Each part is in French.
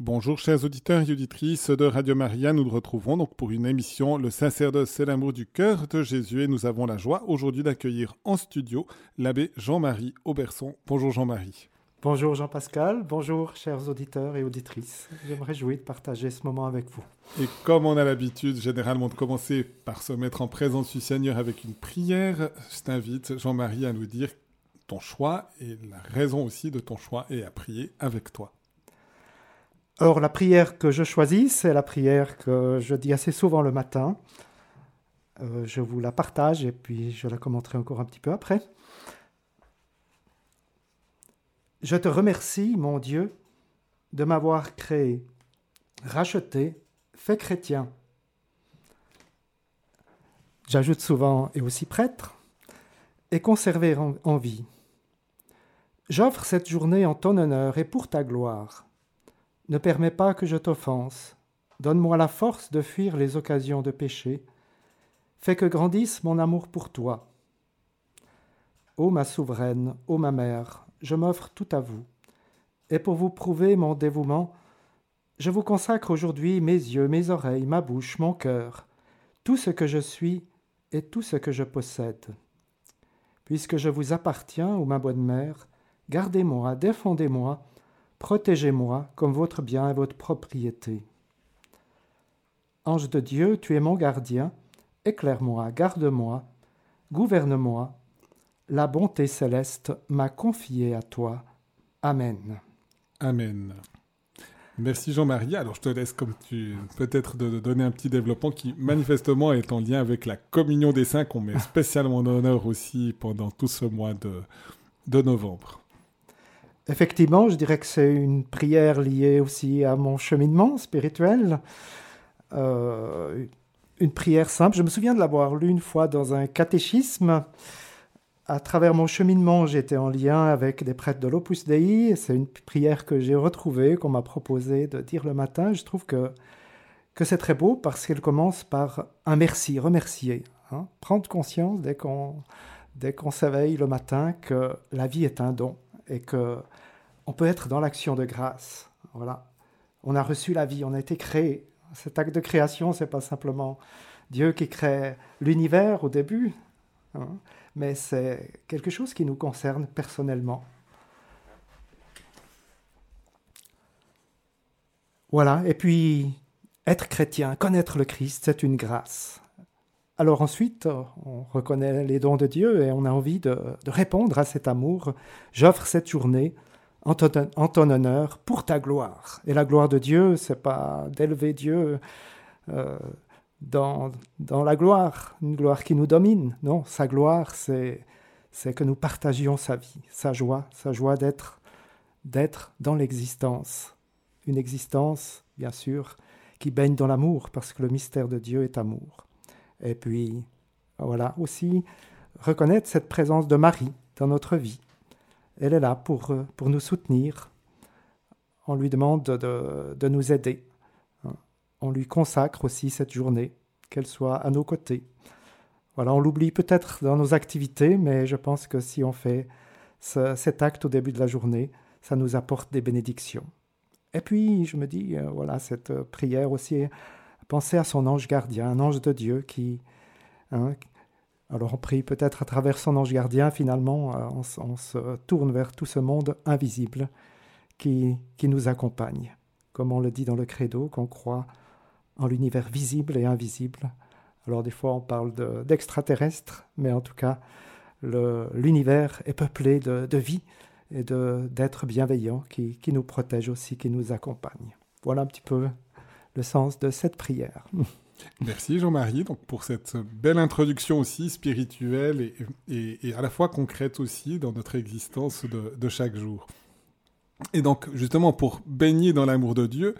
Bonjour chers auditeurs et auditrices de Radio Maria, nous nous retrouvons donc pour une émission Le sacerdoce c'est l'amour du cœur de Jésus et nous avons la joie aujourd'hui d'accueillir en studio l'abbé Jean-Marie Auberson. Bonjour Jean-Marie. Bonjour Jean-Pascal, bonjour chers auditeurs et auditrices. Je me réjouis de partager ce moment avec vous. Et comme on a l'habitude généralement de commencer par se mettre en présence du Seigneur avec une prière, je t'invite Jean-Marie à nous dire ton choix et la raison aussi de ton choix et à prier avec toi. Or, la prière que je choisis, c'est la prière que je dis assez souvent le matin. Euh, je vous la partage et puis je la commenterai encore un petit peu après. Je te remercie, mon Dieu, de m'avoir créé, racheté, fait chrétien. J'ajoute souvent et aussi prêtre, et conservé en, en vie. J'offre cette journée en ton honneur et pour ta gloire ne permets pas que je t'offense. Donne-moi la force de fuir les occasions de péché. Fais que grandisse mon amour pour toi. Ô ma souveraine, ô ma mère, je m'offre tout à vous. Et pour vous prouver mon dévouement, je vous consacre aujourd'hui mes yeux, mes oreilles, ma bouche, mon cœur, tout ce que je suis et tout ce que je possède. Puisque je vous appartiens, ô ma bonne mère, gardez-moi, défendez-moi, Protégez-moi comme votre bien et votre propriété. Ange de Dieu, tu es mon gardien, éclaire-moi, garde-moi, gouverne-moi. La bonté céleste m'a confié à toi. Amen. Amen. Merci Jean-Marie. Alors je te laisse comme tu peut-être de donner un petit développement qui manifestement est en lien avec la communion des saints qu'on met spécialement en honneur aussi pendant tout ce mois de, de novembre. Effectivement, je dirais que c'est une prière liée aussi à mon cheminement spirituel. Euh, une prière simple. Je me souviens de l'avoir lue une fois dans un catéchisme. À travers mon cheminement, j'étais en lien avec des prêtres de l'Opus Dei. C'est une prière que j'ai retrouvée, qu'on m'a proposé de dire le matin. Je trouve que, que c'est très beau parce qu'elle commence par un merci, remercier. Hein. Prendre conscience dès qu'on dès qu'on s'éveille le matin que la vie est un don et que on peut être dans l'action de grâce. Voilà. On a reçu la vie, on a été créé. Cet acte de création, c'est pas simplement Dieu qui crée l'univers au début, hein, mais c'est quelque chose qui nous concerne personnellement. Voilà, et puis être chrétien, connaître le Christ, c'est une grâce. Alors ensuite, on reconnaît les dons de Dieu et on a envie de, répondre à cet amour. J'offre cette journée en ton, honneur pour ta gloire. Et la gloire de Dieu, c'est pas d'élever Dieu euh, dans, la gloire, une gloire qui nous domine. Non, sa gloire, c'est que nous partagions sa vie, sa joie, sa joie d'être dans l'existence. Une existence, bien sûr, qui baigne dans l'amour, parce que le mystère de Dieu est amour. Et puis, voilà, aussi reconnaître cette présence de Marie dans notre vie elle est là pour, euh, pour nous soutenir. On lui demande de, de nous aider. Hein. On lui consacre aussi cette journée, qu'elle soit à nos côtés. Voilà, on l'oublie peut-être dans nos activités, mais je pense que si on fait cet acte au début de la journée, ça nous apporte des bénédictions. Et puis, je me dis, euh, voilà, cette prière aussi, penser à son ange gardien, un ange de Dieu qui, hein, alors on prie peut-être à travers son ange gardien, finalement, euh, on, se tourne vers tout ce monde invisible qui, qui nous accompagne. Comme on le dit dans le credo, qu'on croit en l'univers visible et invisible. Alors des fois on parle d'extraterrestres, mais en tout cas l'univers est peuplé de, de vie et d'êtres bienveillants qui, qui nous protègent aussi, qui nous accompagnent. Voilà un petit peu sens de cette prière. Merci Jean-Marie donc pour cette belle introduction aussi spirituelle et, et, à la fois concrète aussi dans notre existence de, chaque jour. Et donc justement pour baigner dans l'amour de Dieu,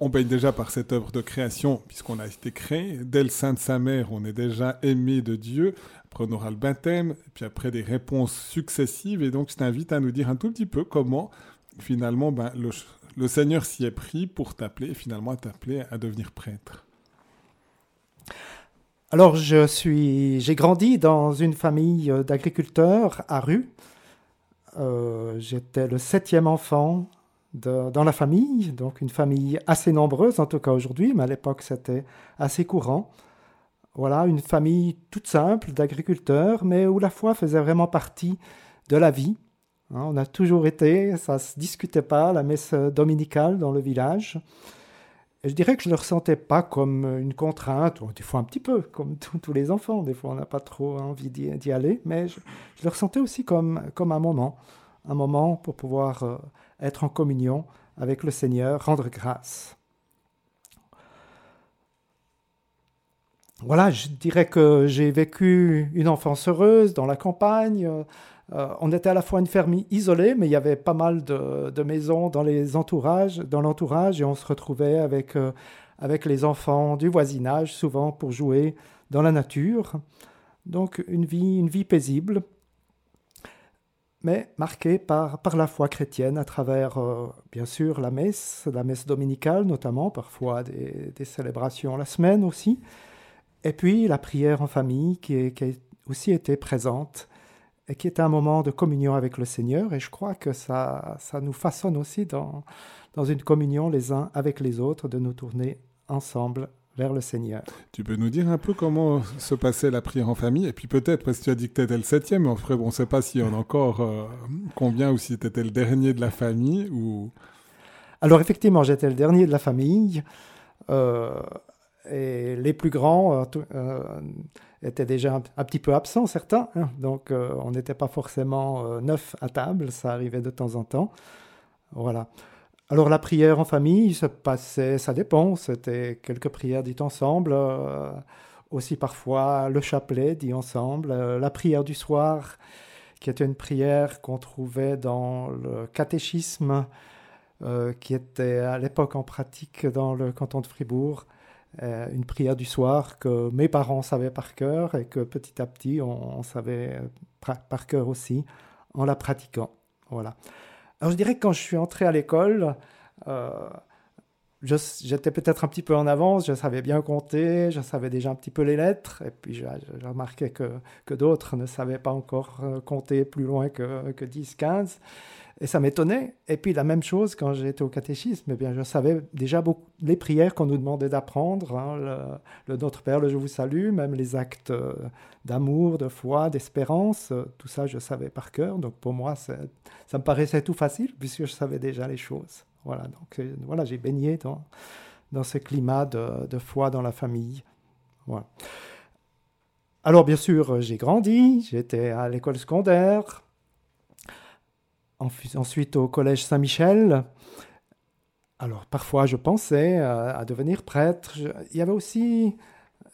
on baigne déjà par cette œuvre de création puisqu'on a été créé. Dès le sein de sa mère, on est déjà aimé de Dieu. Après on aura le baptême, puis après des réponses successives. Et donc je t'invite à nous dire un tout petit peu comment finalement ben, le, le Seigneur s'y est pris pour t'appeler, finalement t'appeler à devenir prêtre. Alors, je suis, j'ai grandi dans une famille euh, d'agriculteurs à Rue. Euh, j'étais le septième enfant dans la famille, donc une famille assez nombreuse, en tout cas aujourd'hui, mais à l'époque c'était assez courant. Voilà, une famille toute simple d'agriculteurs, mais où la foi faisait vraiment partie de la vie. Hein, on a toujours été, ça ne se discutait pas, la messe dominicale dans le village. Et je dirais que je ne le ressentais pas comme une contrainte, ou des fois un petit peu, comme tous les enfants, des fois on n'a pas trop envie d'y aller, mais je, le ressentais aussi comme, comme un moment, un moment pour pouvoir euh, être en communion avec le Seigneur, rendre grâce. Voilà, je dirais que j'ai vécu une enfance heureuse dans la campagne. Euh, on était à la fois une ferme isolée, mais il y avait pas mal de, maisons dans les entourages, dans l'entourage, et on se retrouvait avec, euh, avec les enfants du voisinage, souvent pour jouer dans la nature. Donc une vie, une vie paisible mais marqué par, par la foi chrétienne à travers, euh, bien sûr, la messe, la messe dominicale notamment, parfois des, célébrations la semaine aussi, et puis la prière en famille qui, qui, a aussi été présente et qui est un moment de communion avec le Seigneur, et je crois que ça, ça nous façonne aussi dans, dans une communion les uns avec les autres, de nous tourner ensemble vers le Seigneur. Tu peux nous dire un peu comment se passait la prière en famille? Et puis peut-être, parce que tu as dit que tu étais le septième, mais on ne sait pas s'il y en a encore euh, combien ou si tu étais le dernier de la famille ou... Alors effectivement, j'étais le dernier de la famille. Euh, et les plus grands euh, étaient déjà un, petit peu absents, certains. Hein. donc on n'était pas forcément neuf à table, ça arrivait de temps en temps. Voilà. Alors la prière en famille se passait, ça dépend, c'était quelques prières dites ensemble, euh, aussi parfois le chapelet dit ensemble, euh, la prière du soir qui était une prière qu'on trouvait dans le catéchisme euh, qui était à l'époque en pratique dans le canton de Fribourg, une prière du soir que mes parents savaient par cœur et que petit à petit on, savait par cœur aussi en la pratiquant. Voilà. Alors je dirais que quand je suis entré à l'école, euh, j'étais peut-être un petit peu en avance, je savais bien compter, je savais déjà un petit peu les lettres, et puis j'ai remarqué que, que d'autres ne savaient pas encore euh, compter plus loin que, que 10, 15. Et ça m'étonnait. Et puis la même chose quand j'étais au catéchisme, eh bien, je savais déjà beaucoup les prières qu'on nous demandait d'apprendre, hein, le, Notre Père, le Je vous salue, même les actes euh, d'amour, de foi, d'espérance, euh, tout ça je savais par cœur. Donc pour moi, ça me paraissait tout facile puisque je savais déjà les choses. Voilà, donc euh, voilà, j'ai baigné dans, dans ce climat de, de foi dans la famille. Voilà. Alors bien sûr, j'ai grandi, j'étais à l'école secondaire, ensuite au collège Saint-Michel. Alors parfois je pensais à, devenir prêtre. il y avait aussi,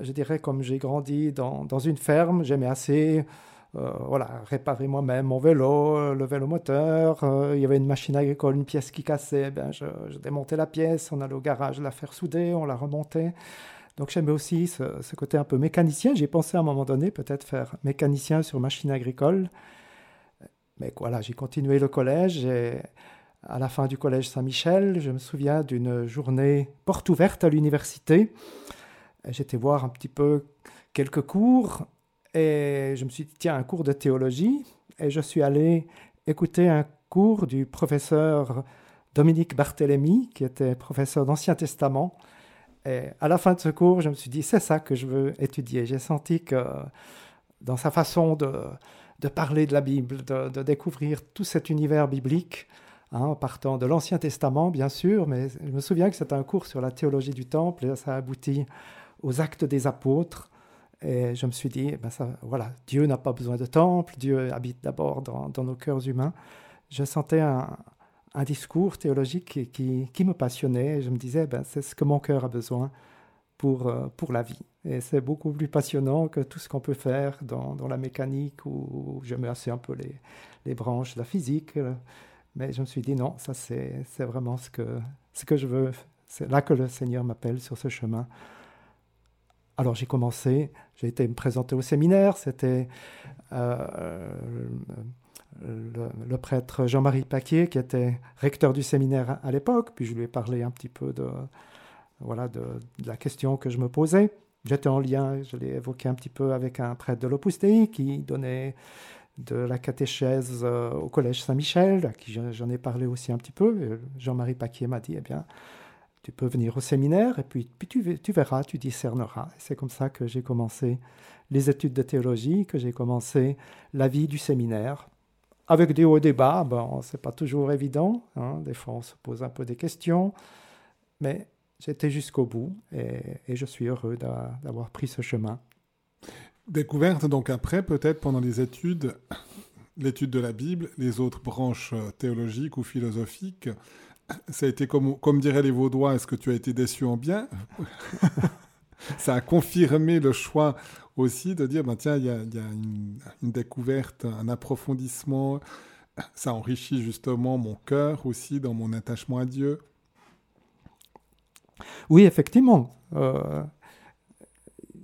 je dirais, comme j'ai grandi dans, dans une ferme, j'aimais assez euh, voilà, réparer moi-même mon vélo, le vélo moteur. Euh, il y avait une machine agricole, une pièce qui cassait. Ben, je, démontais la pièce, on allait au garage la faire souder, on la remontait. Donc j'aimais aussi ce, ce, côté un peu mécanicien. J'ai pensé à un moment donné peut-être faire mécanicien sur machine agricole. Mais voilà, j'ai continué le collège et à la fin du collège Saint-Michel, je me souviens d'une journée porte ouverte à l'université. J'étais voir un petit peu quelques cours et je me suis dit, tiens, un cours de théologie. Et je suis allé écouter un cours du professeur Dominique Barthélemy, qui était professeur d'Ancien Testament. Et à la fin de ce cours, je me suis dit, c'est ça que je veux étudier. J'ai senti que dans sa façon de, de parler de la Bible, de, découvrir tout cet univers biblique, hein, en partant de l'Ancien Testament, bien sûr, mais je me souviens que c'était un cours sur la théologie du Temple, et ça a abouti aux actes des apôtres. Et je me suis dit, ben ça, voilà, Dieu n'a pas besoin de temple, Dieu habite d'abord dans, nos cœurs humains. Je sentais un, discours théologique qui, qui, me passionnait. Et je me disais, ben, c'est ce que mon cœur a besoin pour, euh, pour la vie. Et c'est beaucoup plus passionnant que tout ce qu'on peut faire dans, dans, la mécanique où je mets assez un peu les, les, branches de la physique. Mais je me suis dit, non, ça c'est vraiment ce que, ce que je veux. C'est là que le Seigneur m'appelle sur ce chemin. Alors j'ai commencé, j'ai été me présenter au séminaire, c'était euh, le, prêtre Jean-Marie Paquier qui était recteur du séminaire à l'époque, puis je lui ai parlé un petit peu de, voilà, de, la question que je me posais. J'étais en lien, je l'ai évoqué un petit peu avec un prêtre de l'Opus Dei qui donnait de la catéchèse au collège Saint-Michel, à qui j'en ai parlé aussi un petit peu. Jean-Marie Paquier m'a dit, eh bien, tu peux venir au séminaire et puis, puis tu, verras, tu discerneras. C'est comme ça que j'ai commencé les études de théologie, que j'ai commencé la vie du séminaire. Avec des hauts et des bas, c'est pas toujours évident. Hein. Des fois, on se pose un peu des questions. Mais j'étais jusqu'au bout et, je suis heureux d'avoir pris ce chemin. Découverte donc après, peut-être pendant les études, l'étude de la Bible, les autres branches euh, théologiques ou philosophiques, ça a été comme, comme diraient les Vaudois, est-ce que tu as été déçu en bien? Ça a confirmé le choix aussi de dire, ben tiens, il y a, y a une, une, découverte, un approfondissement. Ça enrichit justement mon cœur aussi dans mon attachement à Dieu. Oui, effectivement. Euh,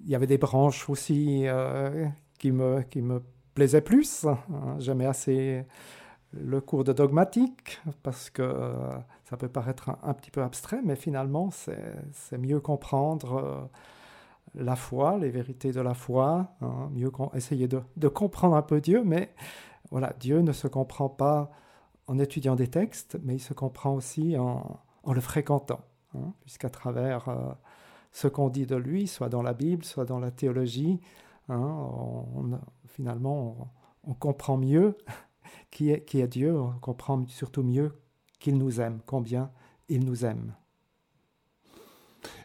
il y avait des branches aussi euh, qui, me, qui me plaisaient plus. J'aimais assez le cours de dogmatique parce que euh, ça peut paraître un, petit peu abstrait, mais finalement, c'est mieux comprendre la foi, les vérités de la foi, hein, mieux essayer de, de, comprendre un peu Dieu, mais voilà, Dieu ne se comprend pas en étudiant des textes, mais il se comprend aussi en, en le fréquentant, hein, puisqu'à travers euh, ce qu'on dit de lui, soit dans la Bible, soit dans la théologie, hein, finalement, on, comprend mieux qui est, qui Dieu, on comprend surtout mieux qu'il nous aime, combien il nous aime.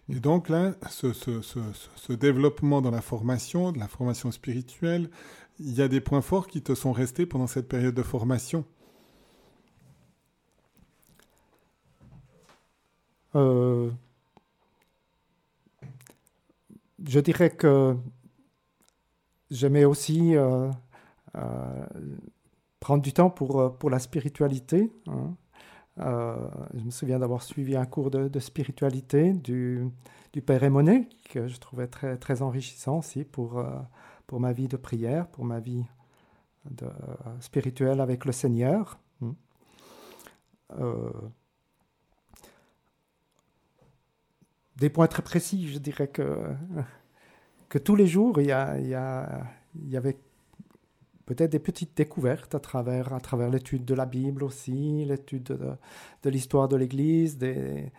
Et donc là, ce, ce, développement dans la formation, de la formation spirituelle, il y a des points forts qui te sont restés pendant cette période de formation euh, Je dirais que j'aimais aussi euh, euh, prendre du temps pour, pour la spiritualité. Hein. Je me souviens d'avoir suivi un cours de, spiritualité du, du Père Emonet, que je trouvais très, très enrichissant aussi pour, pour ma vie de prière, pour ma vie spirituelle avec le Seigneur. Hein. Des points très précis, je dirais que, tous les jours, il y, avait peut-être des petites découvertes à travers, l'étude de la Bible aussi, l'étude de, l'histoire de l'Église, des,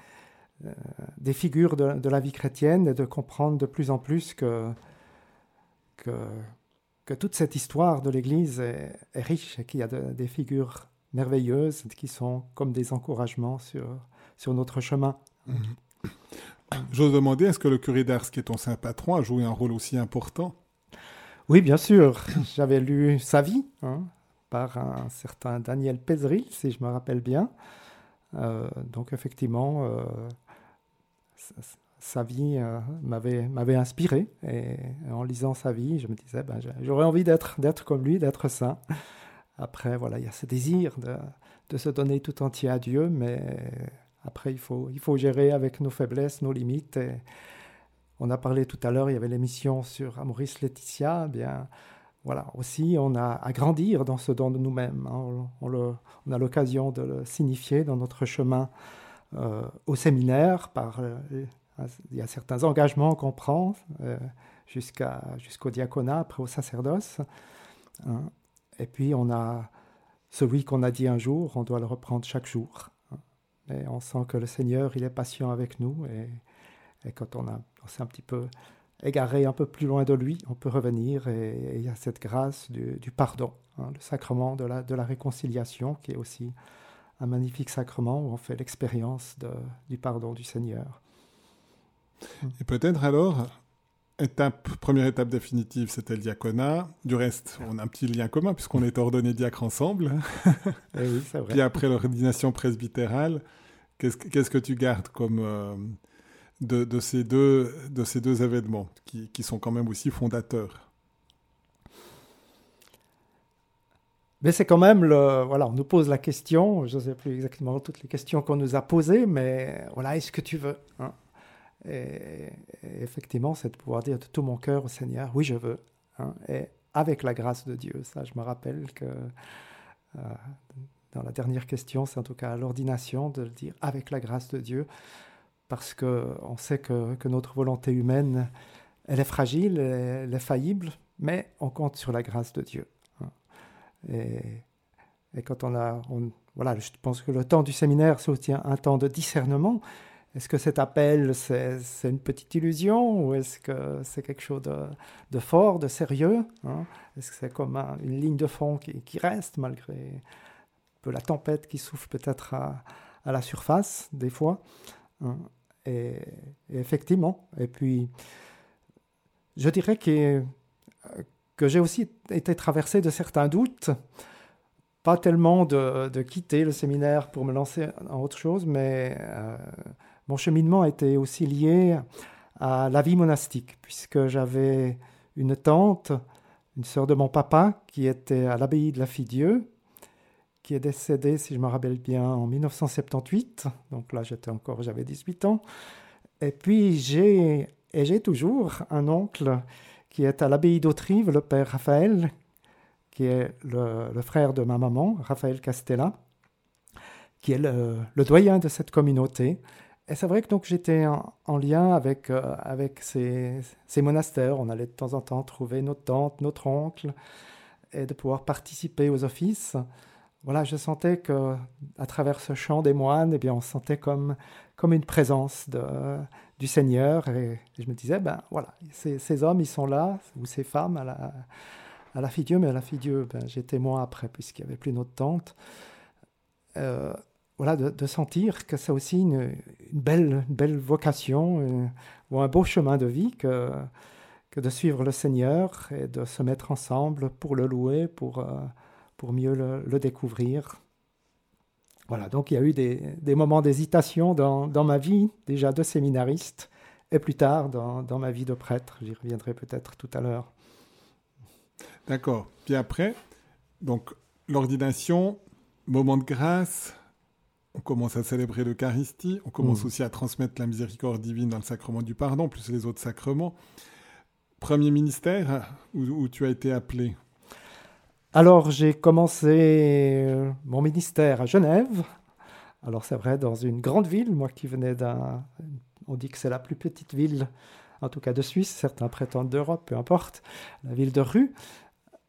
euh, figures de, la vie chrétienne et de comprendre de plus en plus que, toute cette histoire de l'Église est, riche et qu'il y a de, des figures merveilleuses qui sont comme des encouragements sur, notre chemin. Mmh. J'ose demander, est-ce que le curé d'Ars, qui est ton saint patron, a joué un rôle aussi important? Oui, bien sûr. J'avais lu sa vie hein, par un certain Daniel Pézeril, si je me rappelle bien. Euh, donc effectivement, euh, sa vie euh, m'avait inspiré. Et en lisant sa vie, je me disais, ben, j'aurais envie d'être comme lui, d'être saint. Après, voilà, il y a ce désir de, de, se donner tout entier à Dieu, mais après, il faut, il faut gérer avec nos faiblesses, nos limites. On a parlé tout à l'heure, il y avait l'émission sur Maurice Laetitia. Eh bien, voilà, aussi, on a à grandir dans ce don de nous-mêmes. Hein. On, a l'occasion de le signifier dans notre chemin euh, au séminaire. Euh, il y a certains engagements qu'on prend euh, jusqu'au diaconat, après au sacerdoce. Hein. Et puis, on a celui qu'on a dit un jour, on doit le reprendre chaque jour. Et on sent que le Seigneur, il est patient avec nous. Et, et quand on, s'est un petit peu égaré un peu plus loin de lui, on peut revenir et il y a cette grâce du, pardon, hein, le sacrement de la, de la réconciliation qui est aussi un magnifique sacrement où on fait l'expérience du pardon du Seigneur. Et peut-être alors, étape, première étape définitive, c'était le diaconat. Du reste, on a un petit lien commun puisqu'on est ordonné diacre ensemble. Et eh oui, c'est vrai. Puis après l'ordination presbytérale, qu'est-ce, qu'est-ce que tu gardes comme, euh, de, de, ces, deux, de ces deux événements qui, qui sont quand même aussi fondateurs? Mais c'est quand même le. Voilà, on nous pose la question, je ne sais plus exactement toutes les questions qu'on nous a posées, mais voilà, est-ce que tu veux hein? Et, effectivement, c'est de pouvoir dire de tout mon cœur au Seigneur, oui, je veux. Hein et avec la grâce de Dieu. Ça, je me rappelle que euh, dans la dernière question, c'est en tout cas l'ordination de le dire avec la grâce de Dieu parce qu'on sait que, que, notre volonté humaine, elle est fragile, elle est faillible, mais on compte sur la grâce de Dieu. Hein. Et, quand on a, voilà, je pense que le temps du séminaire, aussi un, temps de discernement. Est-ce que cet appel, c'est une petite illusion ou est-ce que c'est quelque chose de, fort, de sérieux hein? Est-ce que c'est comme une ligne de fond qui, reste malgré peu la tempête qui souffle peut-être à, la surface des fois hein? et, effectivement. Et puis, je dirais que, que j'ai aussi été traversé de certains doutes pas tellement de, quitter le séminaire pour me lancer en autre chose, mais euh, mon cheminement était aussi lié à la vie monastique, puisque j'avais une tante, une sœur de mon papa, qui était à l'abbaye de la Fille-Dieu, qui est décédée, si je me rappelle bien, en 1978. Donc là, j'étais encore, j'avais 18 ans. Et puis, j'ai, et j'ai toujours un oncle qui est à l'abbaye d'Autrive, le père Raphaël, qui est le, frère de ma maman, Raphaël Castella, qui est le, doyen de cette communauté. Et c'est vrai que donc j'étais en, lien avec, euh, avec ces, ces, monastères. On allait de temps en temps trouver notre tante, notre oncle, et de pouvoir participer aux offices. Voilà, je sentais que à travers ce chant des moines, eh bien, on sentait comme, comme une présence du Seigneur. Et, je me disais, ben voilà, ces, ces, hommes, ils sont là, ou ces femmes à la, à la fille Dieu, mais à la fille Dieu, ben, j'étais moi après, puisqu'il n'y avait plus notre tante. Euh, voilà, de, sentir que c'est aussi une, belle, belle vocation euh, ou un beau chemin de vie que, que de suivre le Seigneur et de se mettre ensemble pour le louer, pour, euh, pour mieux le, découvrir. Voilà, donc il y a eu des, des moments d'hésitation dans, dans, ma vie, déjà de séminariste, et plus tard dans, dans ma vie de prêtre. J'y reviendrai peut-être tout à l'heure. D'accord. Puis après, donc l'ordination, moment de grâce, on commence à célébrer l'Eucharistie, on commence mm. aussi à transmettre la miséricorde divine dans le sacrement du pardon, plus les autres sacrements. Premier ministère où, tu as été appelé? Alors j'ai commencé euh, mon ministère à Genève. Alors c'est vrai, dans une grande ville, moi qui venais d'un... On dit que c'est la plus petite ville, en tout cas de Suisse, certains prétendent d'Europe, peu importe, la ville de Rue.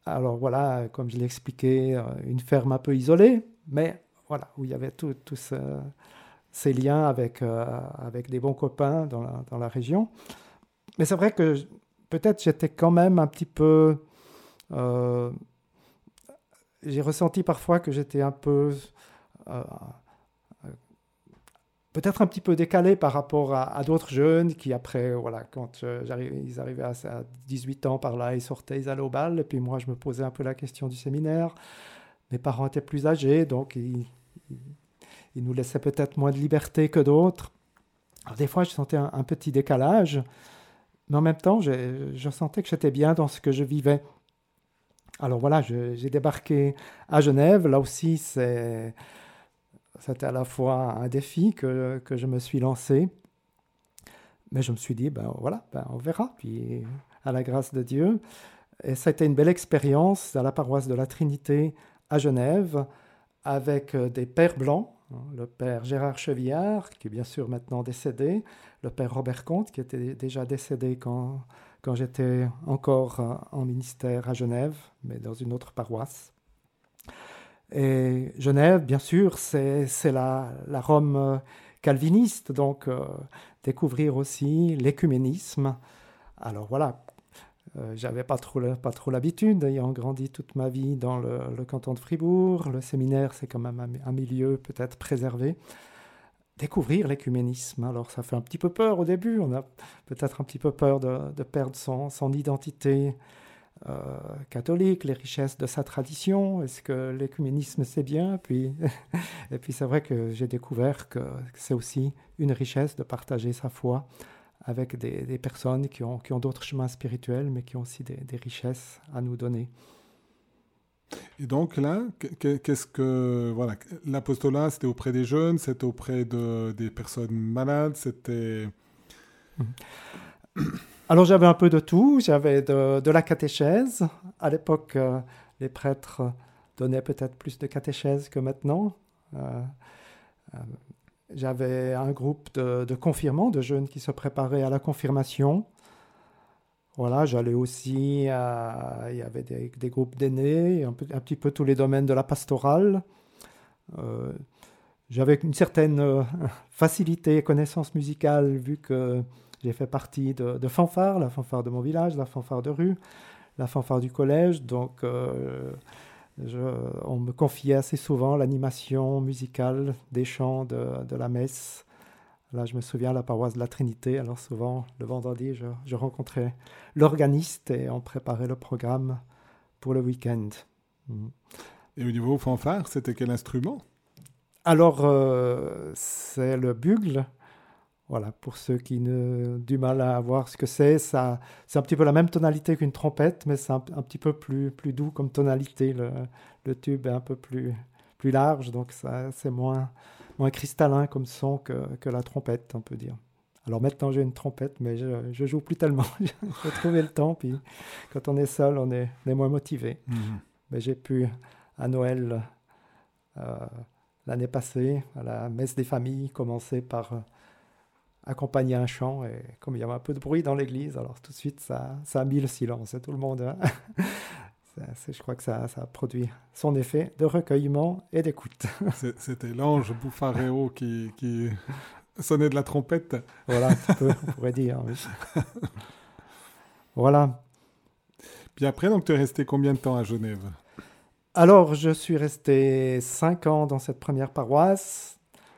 Alors voilà, comme je l'ai expliqué, euh, une ferme un peu isolée, mais voilà, où il y avait tous ces liens avec, euh, avec des bons copains dans la, dans la région. Mais c'est vrai que peut-être j'étais quand même un petit peu... Euh, j'ai ressenti parfois que j'étais un peu peut-être un petit peu décalé par rapport à, d'autres jeunes qui, après, voilà, quand euh, ils arrivaient à, 18 ans par là, ils sortaient, ils allaient au bal. Et puis moi, je me posais un peu la question du séminaire. Mes parents étaient plus âgés, donc ils, nous laissaient peut-être moins de liberté que d'autres. des fois, je sentais un, petit décalage, mais en même temps, je, je sentais que j'étais bien dans ce que je vivais. Alors voilà, j'ai débarqué à Genève. Là aussi, c'était à la fois un défi que, que, je me suis lancé, mais je me suis dit, ben voilà, ben on verra, puis à la grâce de Dieu. Et ça a été une belle expérience à la paroisse de la Trinité à Genève, avec euh, des pères blancs, hein, le père Gérard Chevillard, qui est bien sûr maintenant décédé, le père Robert Comte, qui était déjà décédé quand, quand j'étais encore euh, en ministère à Genève, mais dans une autre paroisse. Et Genève, bien sûr, c'est la, la, Rome euh, calviniste, donc découvrir aussi l'écuménisme. Alors voilà, euh, j'avais pas trop, pas trop l'habitude, ayant grandi toute ma vie dans le, canton de Fribourg. Le séminaire, c'est quand même un, milieu peut-être préservé. Découvrir l'écuménisme. Alors ça fait un petit peu peur au début, on a peut-être un petit peu peur de, perdre son, son identité euh, catholique, les richesses de sa tradition, est-ce que l'écuménisme c'est bien? Puis, Et puis c'est vrai que j'ai découvert que c'est aussi une richesse de partager sa foi avec des, personnes qui ont, qui ont d'autres chemins spirituels, mais qui ont aussi des, richesses à nous donner. Et donc là, qu'est-ce que voilà, l'apostolat, c'était auprès des jeunes, c'était auprès de, des personnes malades, c'était. Alors j'avais un peu de tout, j'avais de, la catéchèse. À l'époque, euh, les prêtres donnaient peut-être plus de catéchèse que maintenant. Euh, euh, j'avais un groupe de, confirmants, de jeunes qui se préparaient à la confirmation. Voilà, j'allais aussi à... Il y avait des, groupes d'aînés, un, petit peu tous les domaines de la pastorale. Euh, J'avais une certaine euh, facilité et connaissance musicale vu que j'ai fait partie de, de fanfare, la fanfare de mon village, la fanfare de rue, la fanfare du collège. Donc, euh, je- on me confiait assez souvent l'animation musicale des chants de, de la messe. Là, je me souviens à la paroisse de la Trinité. Alors, souvent, le vendredi, je, je rencontrais l'organiste et on préparait le programme pour le week-end. Mhm. Et au niveau fanfare, c'était quel instrument? Alors, euh, c'est le bugle. Voilà, pour ceux qui ont du mal à voir ce que c'est, ça, c'est un petit peu la même tonalité qu'une trompette, mais c'est un, un petit peu plus, plus doux comme tonalité. Le, le tube est un peu plus, plus large, donc ça, c'est moins, moins cristallin comme son que, que la trompette, on peut dire. Alors maintenant, j'ai une trompette, mais je, je joue plus tellement. J'ai trouvé le temps, puis quand on est seul, on est, on est moins motivé. Mais j'ai pu, à Noël, euh, l'année passée, à la messe des familles, commencer par accompagner un chant. Et comme il y avait un peu de bruit dans l'église, alors tout de suite, ça, ça a mis le silence. Et tout le monde, hein. Ça, je crois que ça, ça a produit son effet de recueillement et d'écoute. C'était l'ange Bouffareo qui, qui sonnait de la trompette. Voilà, un petit peu, on pourrait dire. oui. Voilà. Puis après, donc, tu es resté combien de temps à Genève? Alors, je suis resté cinq ans dans cette première paroisse.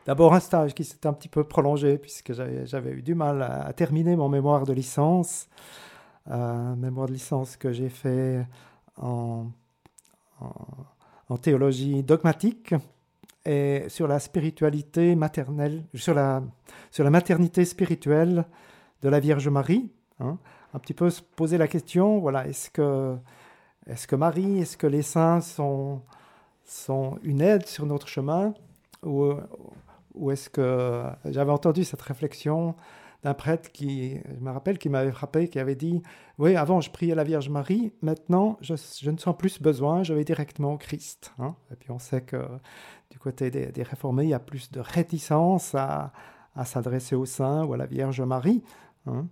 D'abord un stage qui s'est un petit peu prolongé puisque j'avais eu du mal à, terminer mon mémoire de licence. Euh, mémoire de licence que j'ai fait en théologie dogmatique et sur la spiritualité maternelle, sur la, sur la maternité spirituelle de la Vierge Marie. hein. Un petit peu se poser la question, voilà, est-ce que est-ce que Marie, est-ce que les saints sont, sont une aide sur notre chemin Ou, ou est-ce que. J'avais entendu cette réflexion d'un prêtre qui, je me rappelle, qui m'avait frappé, qui avait dit Oui, avant je priais la Vierge Marie, maintenant je, ne sens plus ce besoin, je vais directement au Christ. hein. Et puis on sait que du côté des, des réformés, il y a plus de réticence à, s'adresser aux saints ou à la Vierge Marie. hein.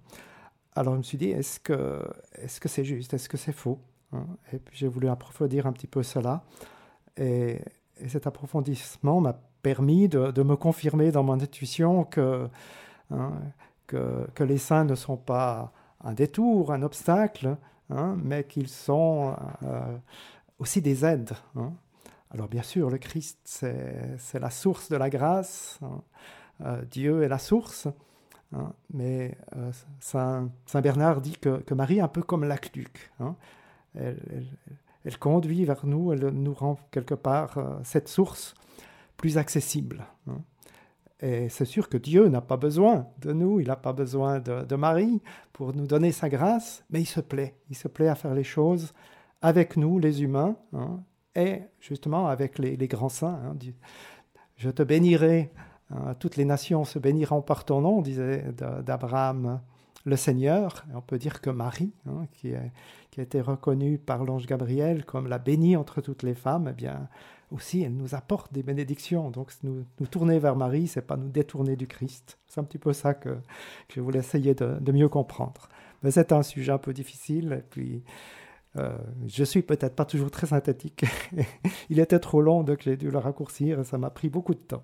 Alors je me suis dit Est-ce que est-ce que c'est juste Est-ce que c'est faux Hein, Et puis j'ai voulu approfondir un petit peu cela. Et cet approfondissement m'a permis de, de me confirmer dans mon intuition que, hein, que, que les saints ne sont pas un détour, un obstacle, hein, mais qu'ils sont euh, aussi des aides. hein. Alors bien sûr, le Christ, c'est la source de la grâce. Euh, Dieu est la source. mais euh, Saint, Saint Bernard dit que, que Marie est un peu comme l'aqueduc. Elle, elle- elle conduit vers nous, elle nous rend quelque part cette source plus accessible. hein. Et c'est sûr que Dieu n'a pas besoin de nous, il n'a pas besoin de, Marie pour nous donner sa grâce, mais il se plaît. Il se plaît à faire les choses avec nous, les humains, hein, et justement avec les, grands saints. hein. Dieu- Je te bénirai, toutes les nations se béniront par ton nom, disait de- d'Abraham le Seigneur. On peut dire que Marie, hein, qui, a été reconnue par l'ange Gabriel comme la bénie entre toutes les femmes, eh bien aussi elle nous apporte des bénédictions. Donc nous, nous tourner vers Marie, c'est pas nous détourner du Christ. C'est un petit peu ça que, je voulais essayer de, de mieux comprendre. Mais c'est un sujet un peu difficile. Et puis euh, je suis peut-être pas toujours très synthétique. Il était trop long, donc j'ai dû le raccourcir et ça m'a pris beaucoup de temps.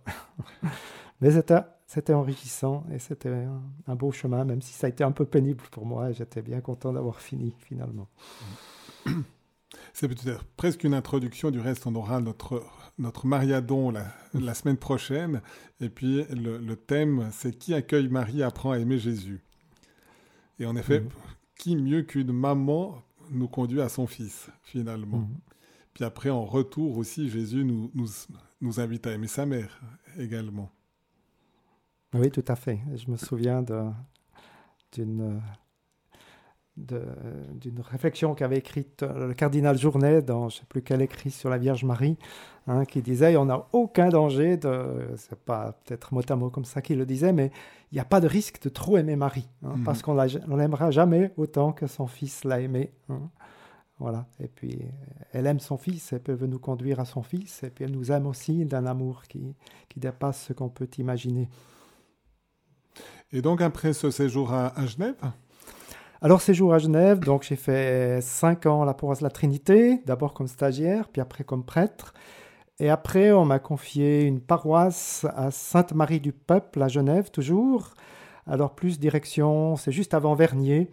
Mais c'était, c'était enrichissant et c'était un, un beau chemin, même si ça a été un peu pénible pour moi. J'étais bien content d'avoir fini finalement. C'est peut-être presque une introduction. Du reste, on aura notre, notre Mariadon la, la semaine prochaine. Et puis, le, le thème, c'est Qui accueille Marie apprend à aimer Jésus. Et en effet, Mhm. qui mieux qu'une maman nous conduit à son fils, finalement. Mhm. Puis après, en retour aussi, Jésus nous, nous, nous invite à aimer sa mère également. Oui, tout à fait. Je me souviens d'une d'une réflexion qu'avait écrite euh, le cardinal Journet dans je ne sais plus quel écrit sur la Vierge Marie, hein, qui disait on n'a aucun danger de, c'est pas peut-être mot à mot comme ça qu'il le disait, mais il n'y a pas de risque de trop aimer Marie, hein, Mhm. parce qu'on on l'aimera jamais autant que son fils l'a aimé. hein. Voilà. Et puis elle aime son fils, elle peut nous conduire à son fils, et puis elle nous aime aussi d'un amour qui, qui dépasse ce qu'on peut imaginer. Et donc, après ce séjour à, Genève, Alors, séjour à Genève, donc j'ai fait cinq ans à la paroisse de la Trinité, d'abord comme stagiaire, puis après comme prêtre. Et après, on m'a confié une paroisse à Sainte-Marie du Peuple, à Genève, toujours. Alors, plus direction, c'est juste avant Vernier,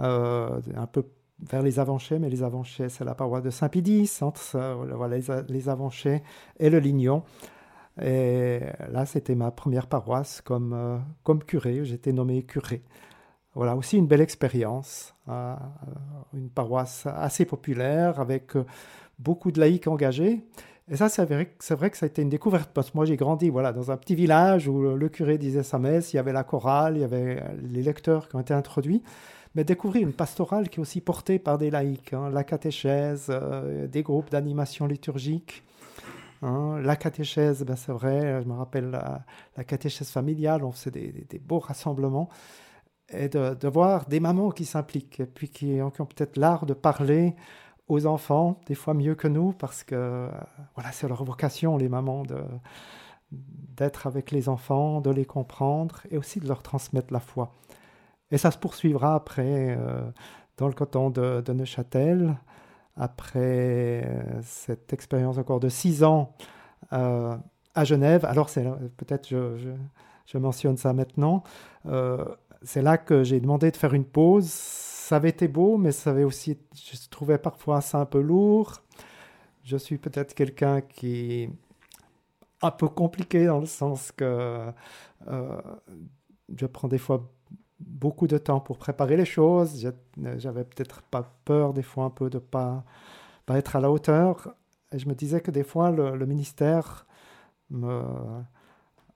euh, un peu vers les Avanchais, mais les Avanchais, c'est la paroisse de Saint-Pédis, entre voilà, les, Avanchais et le Lignon. Et là, c'était ma première paroisse comme, euh, comme curé, j'étais nommé curé. Voilà, aussi une belle expérience, hein, euh, une paroisse assez populaire avec beaucoup de laïcs engagés. Et ça, c'est vrai, vrai, que ça a été une découverte parce que moi, j'ai grandi voilà, dans un petit village où le curé disait sa messe, il y avait la chorale, il y avait les lecteurs qui ont été introduits. Mais découvrir une pastorale qui est aussi portée par des laïcs, hein, la catéchèse, euh, des groupes d'animation liturgique. Hein, la catéchèse, ben c'est vrai, je me rappelle la, catéchèse familiale, on faisait des, beaux rassemblements. Et de, de, voir des mamans qui s'impliquent, et puis qui, qui ont peut-être l'art de parler aux enfants, des fois mieux que nous, parce que euh, voilà, c'est leur vocation, les mamans, de, d'être avec les enfants, de les comprendre et aussi de leur transmettre la foi. Et ça se poursuivra après euh, dans le canton de, Neuchâtel, après euh, cette expérience encore de six ans à Genève. Alors, c'est, peut-être je, je, mentionne ça maintenant. c'est là que j'ai demandé de faire une pause ça avait été beau, mais ça avait aussi, je trouvais parfois ça un peu lourd. Je suis peut-être quelqu'un qui est un peu compliqué dans le sens que euh, je prends des fois beaucoup de temps pour préparer les choses. J'avais peut-être pas peur des fois un peu de pas, pas être à la hauteur. Et je me disais que des fois le, ministère me,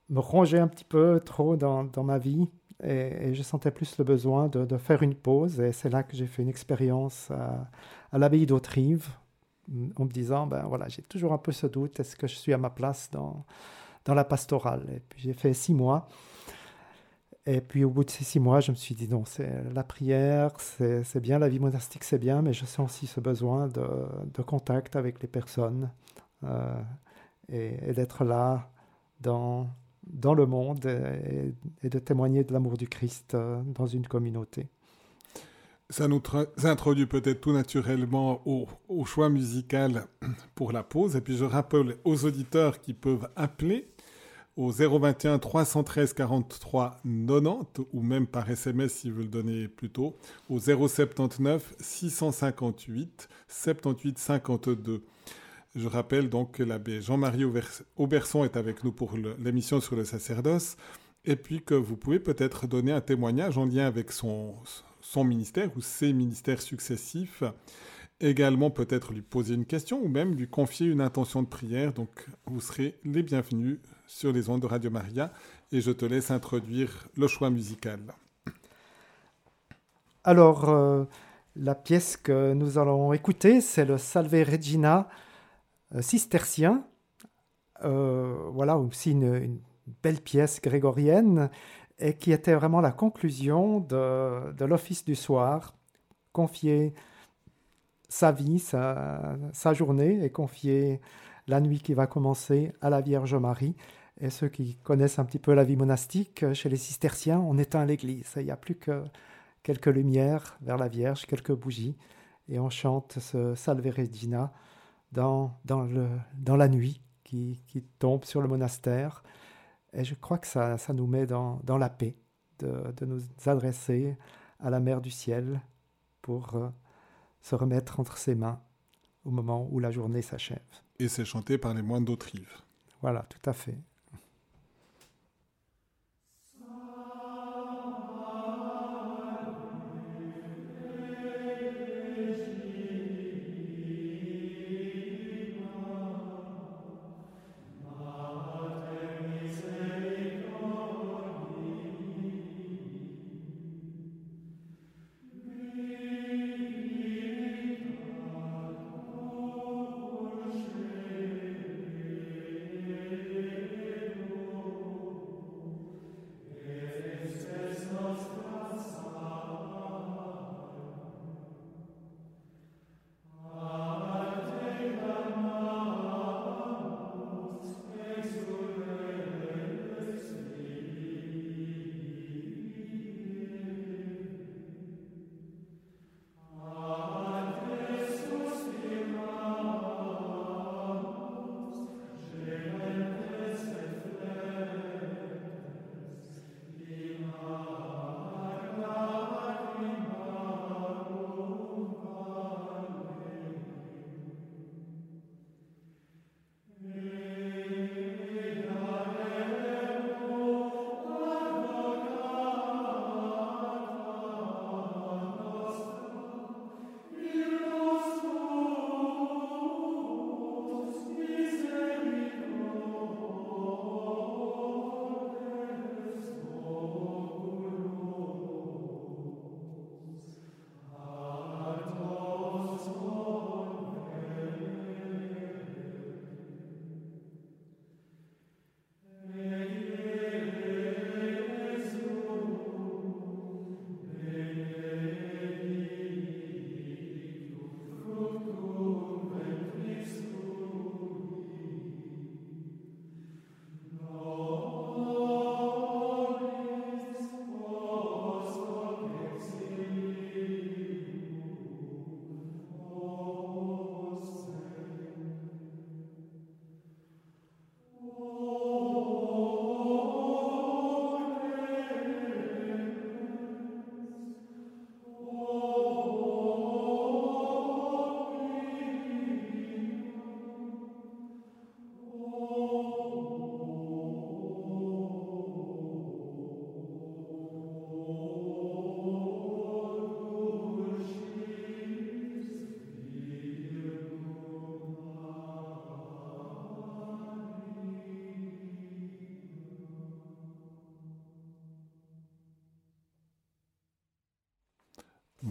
me rongeait un petit peu trop dans, ma vie et, je sentais plus le besoin de, faire une pause. Et c'est là que j'ai fait une expérience à, l'abbaye d'Autrive, en me disant, ben voilà, j'ai toujours un peu ce doute, est-ce que je suis à ma place dans, dans la pastorale? Et puis j'ai fait six mois. Et puis au bout de ces six mois, je me suis dit, non, c'est la prière, c'est bien, la vie monastique, c'est bien, mais je sens aussi ce besoin de, contact avec les personnes euh, et d'être là dans, le monde et, de témoigner de l'amour du Christ euh, dans une communauté. Ça nous introduit peut-être tout naturellement au, choix musical pour la pause. Et puis je rappelle aux auditeurs qui peuvent appeler au 021 313 43 90 ou même par SMS s'ils veulent donner plus tôt au 079 658 78 52. Je rappelle donc que l'abbé Jean-Marie Auberson est avec nous pour l'émission sur le sacerdoce, et puis que vous pouvez peut-être donner un témoignage en lien avec son, son ministère ou ses ministères successifs, également peut-être lui poser une question ou même lui confier une intention de prière. Donc vous serez les bienvenus sur les ondes de Radio Maria, et je te laisse introduire le choix musical. Alors, euh, la pièce que nous allons écouter, c'est le Salve Regina euh, cistercien. Euh, voilà aussi une, belle pièce grégorienne et qui était vraiment la conclusion de, l'office du soir, confier sa vie, sa, journée et confier la nuit qui va commencer à la Vierge Marie. Et ceux qui connaissent un petit peu la vie monastique, chez les cisterciens, on éteint l'église. Il n'y a plus que quelques lumières vers la Vierge, quelques bougies, et on chante ce Salve Regina dans, dans, le, dans la nuit qui, qui, tombe sur le monastère. Et je crois que ça, ça nous met dans, dans la paix de, de, nous adresser à la Mère du Ciel pour euh, se remettre entre ses mains au moment où la journée s'achève. Et c'est chanté par les moines d'Autrive. Voilà, tout à fait.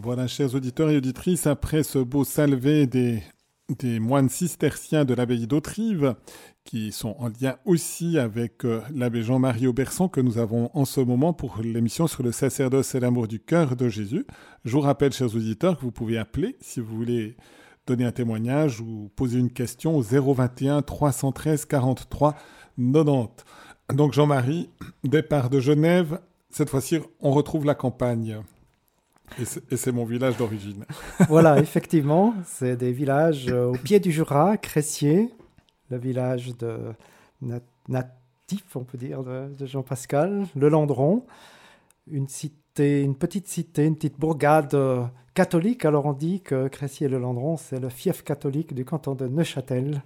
Voilà, chers auditeurs et auditrices, après ce beau salvé des, des moines cisterciens de l'abbaye d'Autrive, qui sont en lien aussi avec euh, l'abbé Jean-Marie Auberson que nous avons en ce moment pour l'émission sur le sacerdoce et l'amour du cœur de Jésus. Je vous rappelle, chers auditeurs, que vous pouvez appeler si vous voulez donner un témoignage ou poser une question au 021 313 43 90. Donc Jean-Marie, départ de Genève, cette fois-ci on retrouve la campagne. Et c'est mon village d'origine. voilà, effectivement, c'est des villages euh, au pied du Jura, Cressier, le village de natif, on peut dire, de, Jean-Pascal, le Landron, une une petite cité, une petite bourgade euh, catholique. Alors on dit que Cressier-le Landron, c'est le fief catholique du canton de Neuchâtel.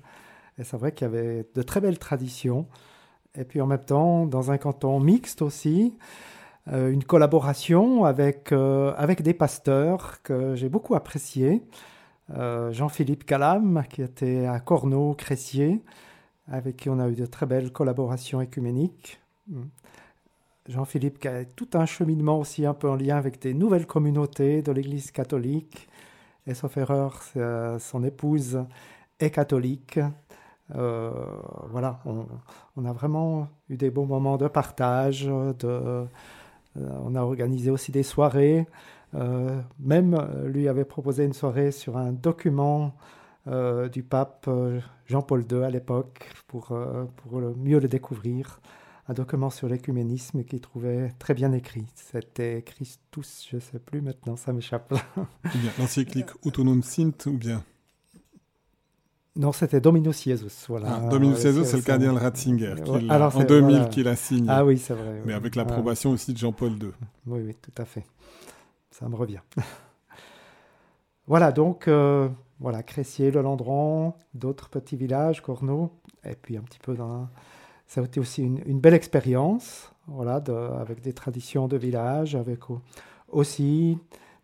Et c'est vrai qu'il y avait de très belles traditions. Et puis en même temps, dans un canton mixte aussi, une collaboration avec, euh, avec des pasteurs que j'ai beaucoup apprécié. Euh, Jean-Philippe Calam, qui était à Corneau, Cressier, avec qui on a eu de très belles collaborations écuméniques. Hmm. Jean-Philippe qui a tout un cheminement aussi un peu en lien avec des nouvelles communautés de l'Église catholique. Et sauf erreur, son épouse est catholique. voilà, on, on, a vraiment eu des bons moments de partage, de, euh, on a organisé aussi des soirées. Euh, même euh, lui avait proposé une soirée sur un document du pape Jean-Paul II à l'époque pour, pour mieux le découvrir. Un document sur l'écuménisme qu'il trouvait très bien écrit. C'était Christus, je ne sais plus maintenant, ça m'échappe. L'encyclique Utunum Sint ou bien? Non, c'était Dominus Jesus. Voilà. Ah, Dominus Jesus, c'est le cardinal Ratzinger qui en 2000 qu'il a signé. Ah oui, c'est vrai. Mais avec l'approbation aussi de Jean-Paul II. Oui, oui, tout à fait. Ça me revient. voilà, donc, euh, voilà, Cressier, Le Landron, d'autres petits villages, Corneau, et puis un petit peu dans. Ça a été aussi une, belle expérience, voilà, avec des traditions de village, avec aussi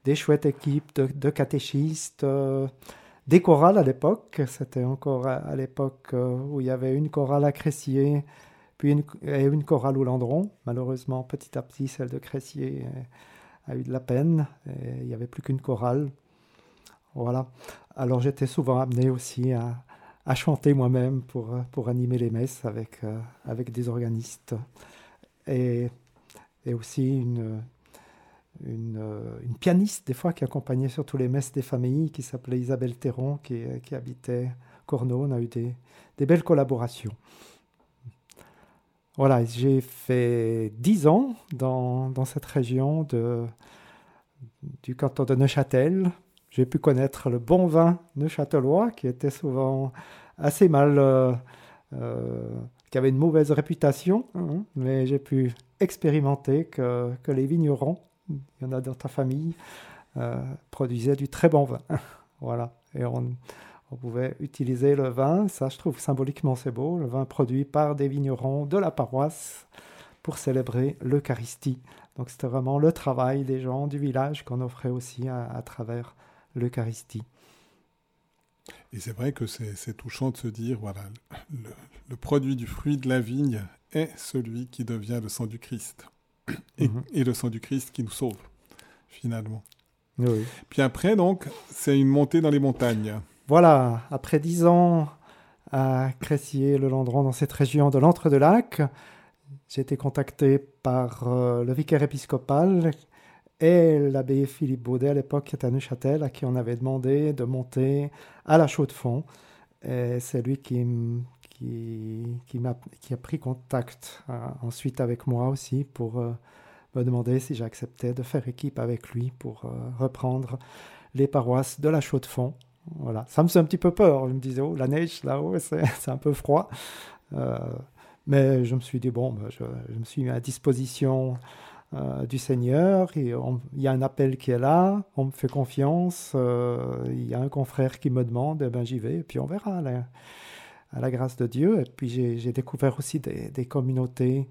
des chouettes équipes de, catéchistes. Euh, des chorales à l'époque. C'était encore à, l'époque euh, où il y avait une chorale à Cressier, puis une, et une chorale au Landron. Malheureusement, petit à petit, celle de Cressier euh, a eu de la peine. Et il n'y avait plus qu'une chorale. Voilà. Alors j'étais souvent amené aussi à, chanter moi-même pour, pour animer les messes avec, euh, avec des organistes. Et, et aussi une, euh, une, pianiste, des fois, qui accompagnait surtout les messes des familles, qui s'appelait Isabelle Théron, qui, qui, habitait Corneau. On a eu des, belles collaborations. Voilà, j'ai fait dix ans dans, dans, cette région de, du canton de Neuchâtel. J'ai pu connaître le bon vin neuchâtelois, qui était souvent assez mal, euh, euh, qui avait une mauvaise réputation, hein, mais j'ai pu expérimenter que, que les vignerons il y en a dans ta famille, euh, produisait du très bon vin. voilà. Et on, pouvait utiliser le vin, ça je trouve symboliquement c'est beau, le vin produit par des vignerons de la paroisse pour célébrer l'Eucharistie. Donc c'était vraiment le travail des gens du village qu'on offrait aussi à, travers l'Eucharistie. Et c'est vrai que c'est touchant de se dire, voilà, le, le, produit du fruit de la vigne est celui qui devient le sang du Christ. Mhm. et, le sang du Christ qui nous sauve, finalement. Puis après, donc, c'est une montée dans les montagnes. Voilà, après dix ans à Cressier, le Landron, dans cette région de l'Entre-de-Lac, j'ai été contacté par euh, le vicaire épiscopal et l'abbé Philippe Baudet, à l'époque, qui était à Neuchâtel, à qui on avait demandé de monter à la Chaux-de-Fonds. Et c'est lui qui, qui, a, pris contact euh, ensuite avec moi aussi pour euh, me demander si j'acceptais de faire équipe avec lui pour euh, reprendre les paroisses de la Chaux-de-Fonds. Voilà. Ça me faisait un petit peu peur. Je me disais, oh, la neige là-haut, c'est un peu froid. mais je me suis dit, bon, ben, je, me suis mis à disposition du Seigneur. Il y a un appel qui est là, on me fait confiance. Il y a un confrère qui me demande, eh ben, j'y vais, et puis on verra. Là à la grâce de Dieu. Et puis j'ai découvert aussi des, communautés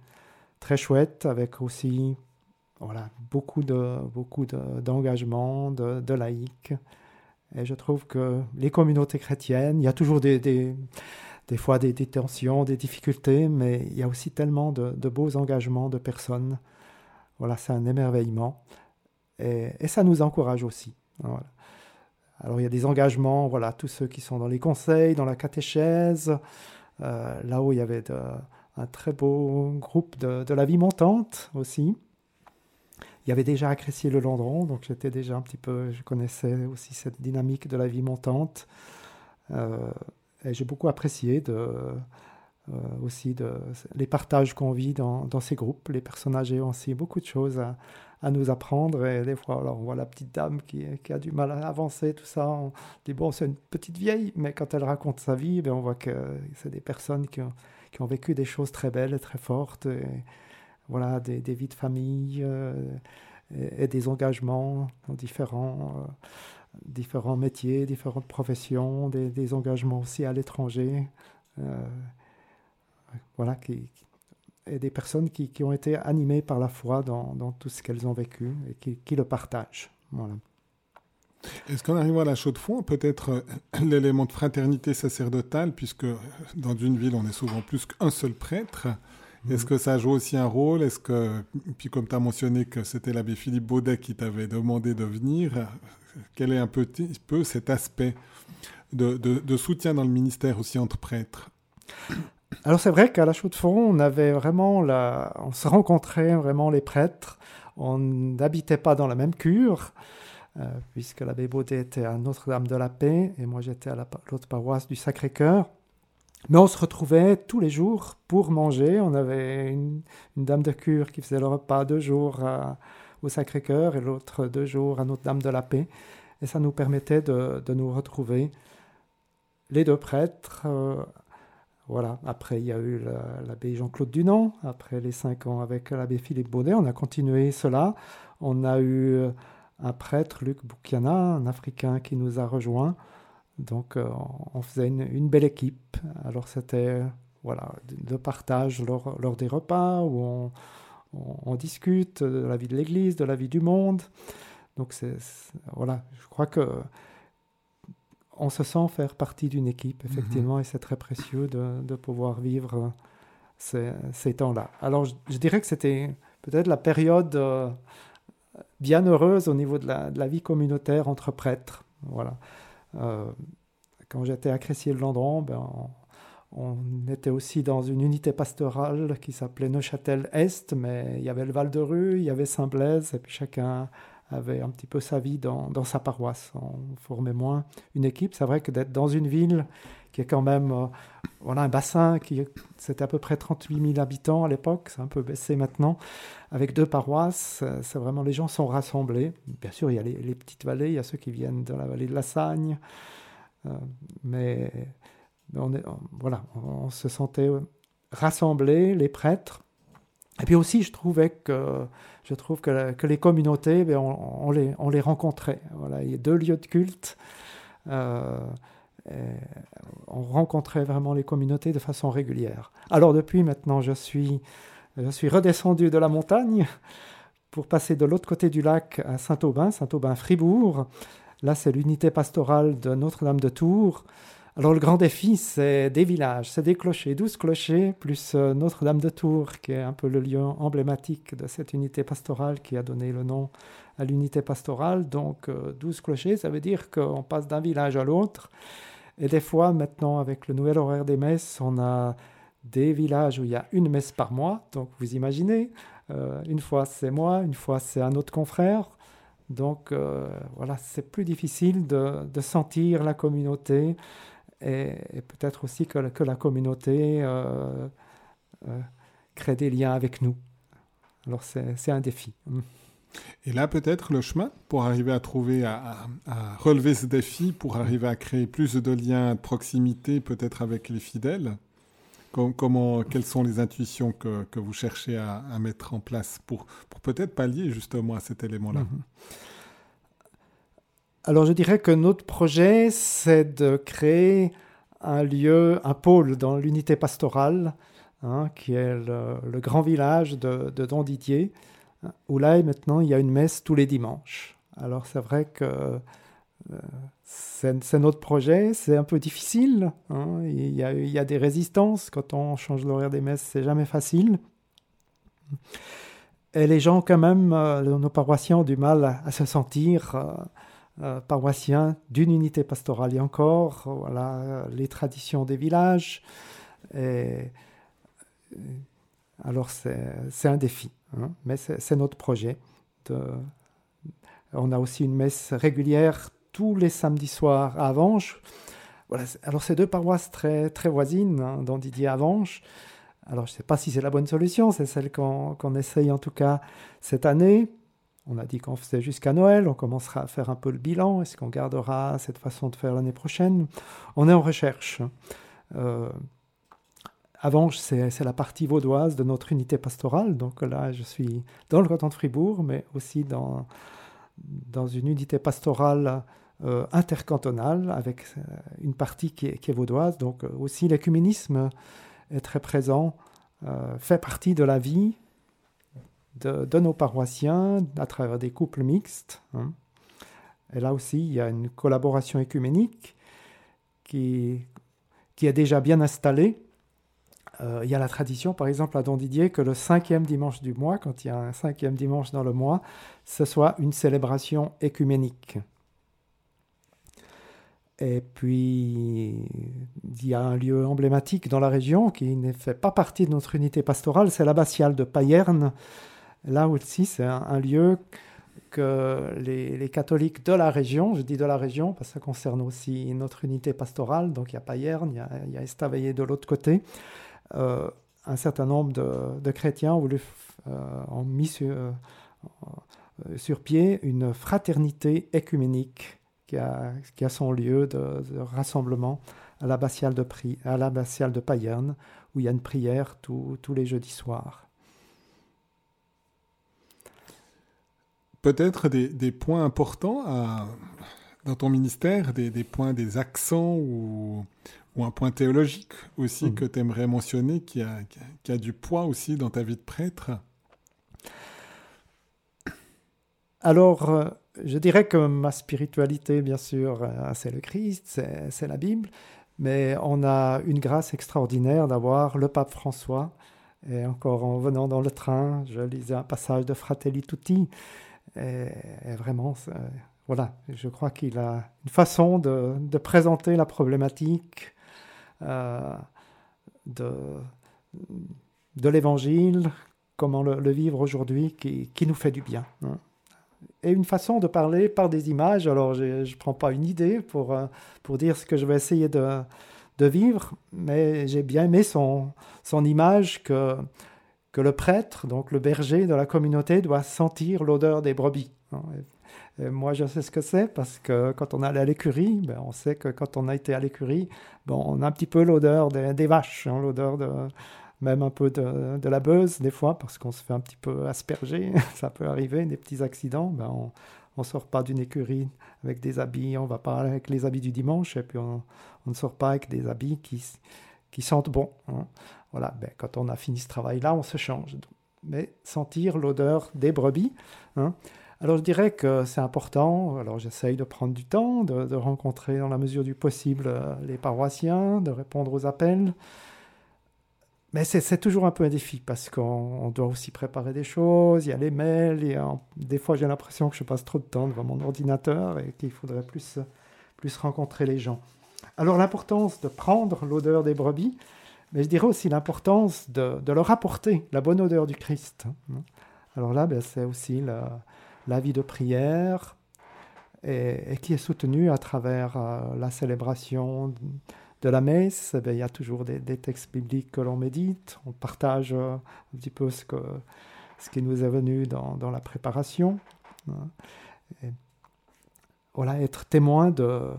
très chouettes avec aussi voilà, beaucoup de beaucoup d'engagement, de, de, laïcs. Et je trouve que les communautés chrétiennes, il y a toujours des, des, fois des, tensions, des difficultés, mais il y a aussi tellement de, beaux engagements de personnes. Voilà, c'est un émerveillement. Et, ça nous encourage aussi. Alors il y a des engagements, voilà, tous ceux qui sont dans les conseils, dans la catéchèse, là-haut il y avait un très beau groupe de, de, la vie montante aussi. Il y avait déjà Accrécier le Landron, donc j'étais déjà un petit peu, je connaissais aussi cette dynamique de la vie montante. Euh, et j'ai beaucoup apprécié euh, aussi les partages qu'on vit dans, ces groupes. Les personnes âgées ont aussi beaucoup de choses à, à nous apprendre. Et des fois, alors, on voit la petite dame qui, a du mal à avancer, tout ça. On dit, bon, c'est une petite vieille, mais quand elle raconte sa vie, ben, on voit que c'est des personnes qui ont, qui ont vécu des choses très belles très fortes. Et, voilà, des, vies de famille euh, et, des engagements dans différents, euh, différents métiers, différentes professions, des, engagements aussi à l'étranger. Euh, voilà, qui, et des personnes qui, qui, ont été animées par la foi dans, dans tout ce qu'elles ont vécu et qui, qui le partagent. Voilà. Est-ce qu'en arrivant à la chaux de fond, peut-être l'élément de fraternité sacerdotale, puisque dans une ville, on est souvent plus qu'un seul prêtre, est-ce que ça joue aussi un rôle? Est-ce que, puis comme tu as mentionné que c'était l'abbé Philippe Baudet qui t'avait demandé de venir, quel est un petit peu cet aspect de, de, soutien dans le ministère aussi entre prêtres? Alors c'est vrai qu'à la Chaux de Fonds, on avait vraiment la... on se rencontrait vraiment les prêtres. On n'habitait pas dans la même cure. Euh, puisque l'abbé Baudet était à Notre-Dame de la Paix et moi j'étais à l'autre paroisse du Sacré-Cœur. Mais on se retrouvait tous les jours pour manger. On avait une, dame de cure qui faisait le repas deux jours au Sacré-Cœur et l'autre deux jours à Notre-Dame de la Paix. Et ça nous permettait de, nous retrouver, les deux prêtres. Euh, voilà. Après, il y a eu l'abbé Jean-Claude Dunant. Après les cinq ans avec l'abbé Philippe Baudet, on a continué cela. On a eu un prêtre, Luc Boukiana, un Africain qui nous a rejoints. Donc euh, on faisait une, belle équipe. Alors c'était voilà, de partage lors, lors, des repas où on, discute de la vie de l'Église, de la vie du monde. Donc voilà, je crois que on se sent faire partie d'une équipe, effectivement, et c'est très précieux de, de, pouvoir vivre ces, ces temps-là. Alors, je, dirais que c'était peut-être la période euh, bien heureuse au niveau de la, de la, vie communautaire entre prêtres. Voilà. Euh, quand j'étais à Crécy-le-Landron, ben, on, était aussi dans une unité pastorale qui s'appelait Neuchâtel-Est, mais il y avait le Val-de-Rue, il y avait Saint-Blaise, et puis chacun avait un petit peu sa vie dans, dans, sa paroisse. On formait moins une équipe. C'est vrai que d'être dans une ville qui est quand même euh, voilà, un bassin qui c'était à peu près 38 000 habitants à l'époque, c'est un peu baissé maintenant, avec deux paroisses, c'est vraiment les gens sont rassemblés. Bien sûr, il y a les, petites vallées, il y a ceux qui viennent de la vallée de la Sagne, euh, mais, on, est, voilà, on, se sentait rassemblés, les prêtres. Et puis aussi, je trouvais que je trouve que, les communautés, ben, on, les, on les rencontrait. Voilà, il y a deux lieux de culte. Euh, on rencontrait vraiment les communautés de façon régulière. Alors depuis maintenant, je suis, je suis redescendu de la montagne pour passer de l'autre côté du lac à Saint-Aubin, Saint-Aubin-Fribourg. Là, c'est l'unité pastorale de Notre-Dame de Tours. Alors le grand défi, c'est des villages, c'est des clochers, 12 clochers, plus euh, Notre-Dame de Tours, qui est un peu le lieu emblématique de cette unité pastorale qui a donné le nom à l'unité pastorale. Donc 12 euh, clochers, ça veut dire qu'on passe d'un village à l'autre. Et des fois, maintenant, avec le nouvel horaire des messes, on a des villages où il y a une messe par mois. Donc, vous imaginez, euh, une fois c'est moi, une fois c'est un autre confrère. Donc, voilà, c'est plus difficile de, sentir la communauté et, peut-être aussi que, que, la communauté euh, crée des liens avec nous. Alors, c'est un défi. Et là, peut-être le chemin pour arriver à trouver, à, relever ce défi, pour arriver à créer plus de liens de proximité, peut-être avec les fidèles. comment, quelles sont les intuitions que, que vous cherchez à, mettre en place pour, pour peut-être pallier justement à cet élément-là? Mhm. Alors, je dirais que notre projet, c'est de créer un lieu, un pôle dans l'unité pastorale, hein, qui est le, grand village de, de Don Didier où là, maintenant, il y a une messe tous les dimanches. Alors, c'est vrai que euh, c'est notre projet, c'est un peu difficile. Hein. Il, y a, des résistances quand on change l'horaire des messes, c'est jamais facile. Et les gens, quand même, nos paroissiens ont du mal à, se sentir paroissiens d'une unité pastorale. Et encore, voilà, les traditions des villages. Alors, c'est un défi, hein, mais c'est notre projet. on a aussi une messe régulière tous les samedis soirs à Avanches. Voilà, alors, c'est deux paroisses très, très voisines, hein, dont Didier Avanches. Alors, je ne sais pas si c'est la bonne solution, c'est celle qu'on essaye en tout cas cette année. On a dit qu'on faisait jusqu'à Noël, on commencera à faire un peu le bilan. Est-ce qu'on gardera cette façon de faire l'année prochaine? On est en recherche. Euh, Avanches, c'est la partie vaudoise de notre unité pastorale. Donc là, je suis dans le canton de Fribourg, mais aussi dans, une unité pastorale euh, intercantonale avec euh, une partie qui est, vaudoise. Donc aussi l'écuménisme est très présent, fait partie de la vie de, nos paroissiens à travers des couples mixtes. Hein. Et là aussi, il y a une collaboration écuménique qui, qui est déjà bien installée euh, il y a la tradition, par exemple, à Don Didier, que le cinquième dimanche du mois, quand il y a un cinquième dimanche dans le mois, ce soit une célébration écuménique. Et puis, il y a un lieu emblématique dans la région qui ne fait pas partie de notre unité pastorale, c'est l'abbatiale de Payerne. Là aussi, c'est un, lieu que les, catholiques de la région, je dis de la région parce que ça concerne aussi notre unité pastorale, donc il y a Payerne, il y a, Estavayer de l'autre côté, euh, un certain nombre de, chrétiens ont, euh, mis sur, euh, sur, pied une fraternité écuménique qui a, son lieu de, rassemblement à l'abbatiale de, de Payerne, où il y a une prière tous les jeudis soirs. Peut-être des, des, points importants à, dans ton ministère, des, des, points, des accents ou, ou un point théologique aussi mm. que tu aimerais mentionner, qui a, qui a, du poids aussi dans ta vie de prêtre? Alors, euh, je dirais que ma spiritualité, bien sûr, euh, c'est le Christ, c'est la Bible, mais on a une grâce extraordinaire d'avoir le pape François. Et encore en venant dans le train, je lisais un passage de Fratelli Tutti. Et, vraiment, voilà, je crois qu'il a une façon de, présenter la problématique euh, de, l'Évangile, comment le, vivre aujourd'hui, qui, qui, nous fait du bien. Hein. Et une façon de parler par des images. Alors, je ne prends pas une idée pour, euh, pour dire ce que je vais essayer de, de vivre, mais j'ai bien aimé son, son image que, que le prêtre, donc le berger de la communauté, doit sentir l'odeur des brebis. Hein moi, je sais ce que c'est parce que quand on allait à l'écurie, ben, on sait que quand on a été à l'écurie, bon, on a un petit peu l'odeur des, vaches, hein, l'odeur de même un peu de, de, la beuse des fois parce qu'on se fait un petit peu asperger. Ça peut arriver, des petits accidents. Ben, on ne sort pas d'une écurie avec des habits, on va pas avec les habits du dimanche et puis on, on ne sort pas avec des habits qui, qui sentent bon. Hein. Voilà, ben, quand on a fini ce travail-là, on se change. Mais sentir l'odeur des brebis. Hein, alors je dirais que c'est important, alors j'essaye de prendre du temps, de, rencontrer dans la mesure du possible euh, les paroissiens, de répondre aux appels. Mais c'est toujours un peu un défi parce qu'on doit aussi préparer des choses, il y a les mails, et des fois j'ai l'impression que je passe trop de temps devant mon ordinateur et qu'il faudrait plus, plus rencontrer les gens. Alors l'importance de prendre l'odeur des brebis, mais je dirais aussi l'importance de, leur apporter la bonne odeur du Christ. Alors là, ben, c'est aussi la, vie de prière et, qui est soutenue à travers euh, la célébration de la messe. Eh il y a toujours des, textes bibliques que l'on médite. On partage euh, un petit peu ce, qui nous est venu dans, dans la préparation. Hein. voilà, être témoin de,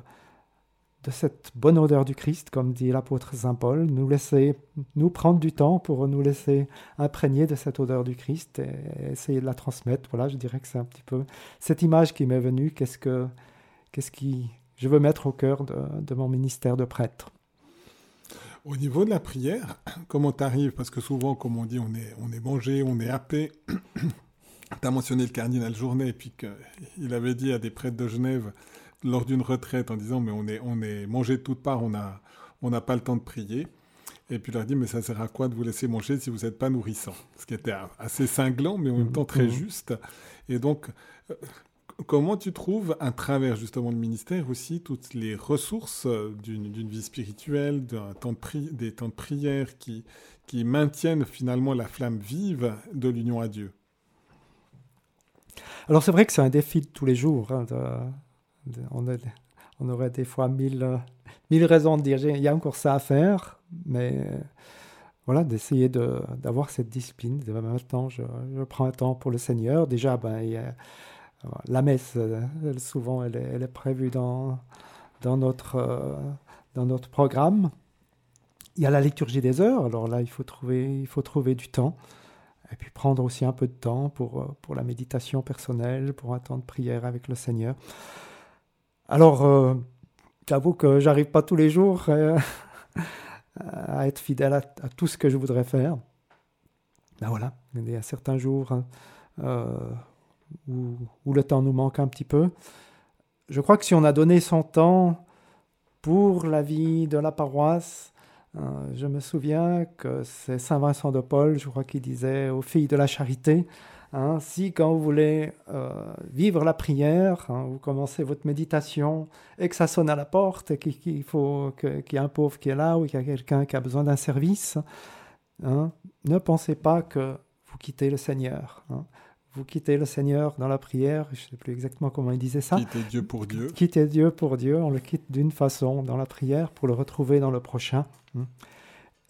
de cette bonne odeur du Christ, comme dit l'apôtre Saint Paul, nous laisser, nous prendre du temps pour nous laisser imprégner de cette odeur du Christ et essayer de la transmettre. Voilà, je dirais que c'est un petit peu cette image qui m'est venue. Qu'est-ce que, qu'est-ce qui, je veux mettre au cœur de, mon ministère de prêtre. Au niveau de la prière, comment t'arrives? Parce que souvent, comme on dit, on est, on est mangé, on est happé. tu as mentionné le cardinal Journet, et puis qu'il avait dit à des prêtres de Genève lors d'une retraite en disant mais on est, on est mangé de toutes parts, on n'a on n'a pas le temps de prier. Et puis il leur dit, mais ça sert à quoi de vous laisser manger si vous n'êtes pas nourrissant? Ce qui était assez cinglant, mais en même temps très mmh. juste. Et donc, euh, comment tu trouves, à travers justement le ministère aussi, toutes les ressources d'une vie spirituelle, temps des temps de prière qui, qui maintiennent finalement la flamme vive de l'union à Dieu? Alors c'est vrai que c'est un défi de tous les jours. Hein, on, aurait des fois mille, mille raisons de dire il y a encore ça à faire, mais voilà, d'essayer d'avoir cette discipline. Maintenant, je, prends un temps pour le Seigneur. Déjà, ben, a, la messe, euh, souvent, elle est, prévue dans, dans, notre, euh, dans notre programme. Il y a la liturgie des heures, alors là, il faut trouver, il faut trouver du temps. Et puis prendre aussi un peu de temps pour, euh, pour la méditation personnelle, pour un temps de prière avec le Seigneur. Alors, j'avoue que j'arrive pas tous les jours à être fidèle à, tout ce que je voudrais faire. Ben voilà, il y a certains jours où, le temps nous manque un petit peu. Je crois que si on a donné son temps pour la vie de la paroisse, euh, je me souviens que c'est Saint Vincent de Paul, je crois qu'il disait aux filles de la charité, hein, si quand vous voulez euh, vivre la prière, hein, vous commencez votre méditation et que ça sonne à la porte et qu'il faut qu'il y ait un pauvre qui est là ou qu'il y a quelqu'un qui a besoin d'un service, hein, ne pensez pas que vous quittez le Seigneur vous quittez le Seigneur dans la prière, je ne sais plus exactement comment il disait ça. Quittez Dieu pour Dieu. Quittez Dieu pour Dieu, on le quitte d'une façon dans la prière pour le retrouver dans le prochain.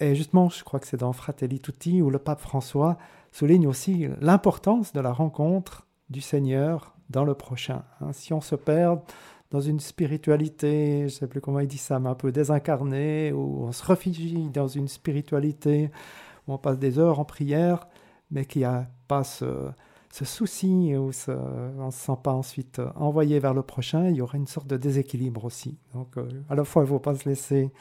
Et justement, je crois que c'est dans Fratelli Tutti où le pape François souligne aussi l'importance de la rencontre du Seigneur dans le prochain. Hein. Si on se perd dans une spiritualité, je ne sais plus comment il dit ça, mais un peu désincarnée, ou on se réfugie dans une spiritualité où on passe des heures en prière, mais qui a pas ce, souci ou on ne se sent pas ensuite envoyé vers le prochain, il y aurait une sorte de déséquilibre aussi. Donc, euh, à la fois, il ne faut pas se laisser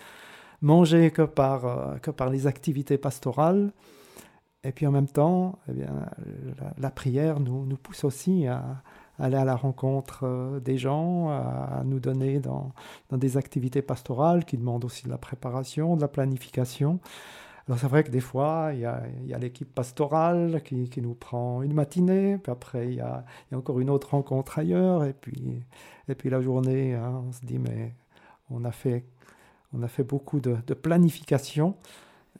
manger que par, euh, que par les activités pastorales, et puis en même temps, eh la, prière nous, pousse aussi à, aller à la rencontre des gens, à, nous donner dans, des activités pastorales qui demandent aussi de la préparation, de la planification. Alors c'est vrai que des fois, il y a, l'équipe pastorale qui, nous prend une matinée, puis après il y, a, encore une autre rencontre ailleurs, et puis, la journée, hein, on se dit, mais on a fait, on a fait beaucoup de, planification,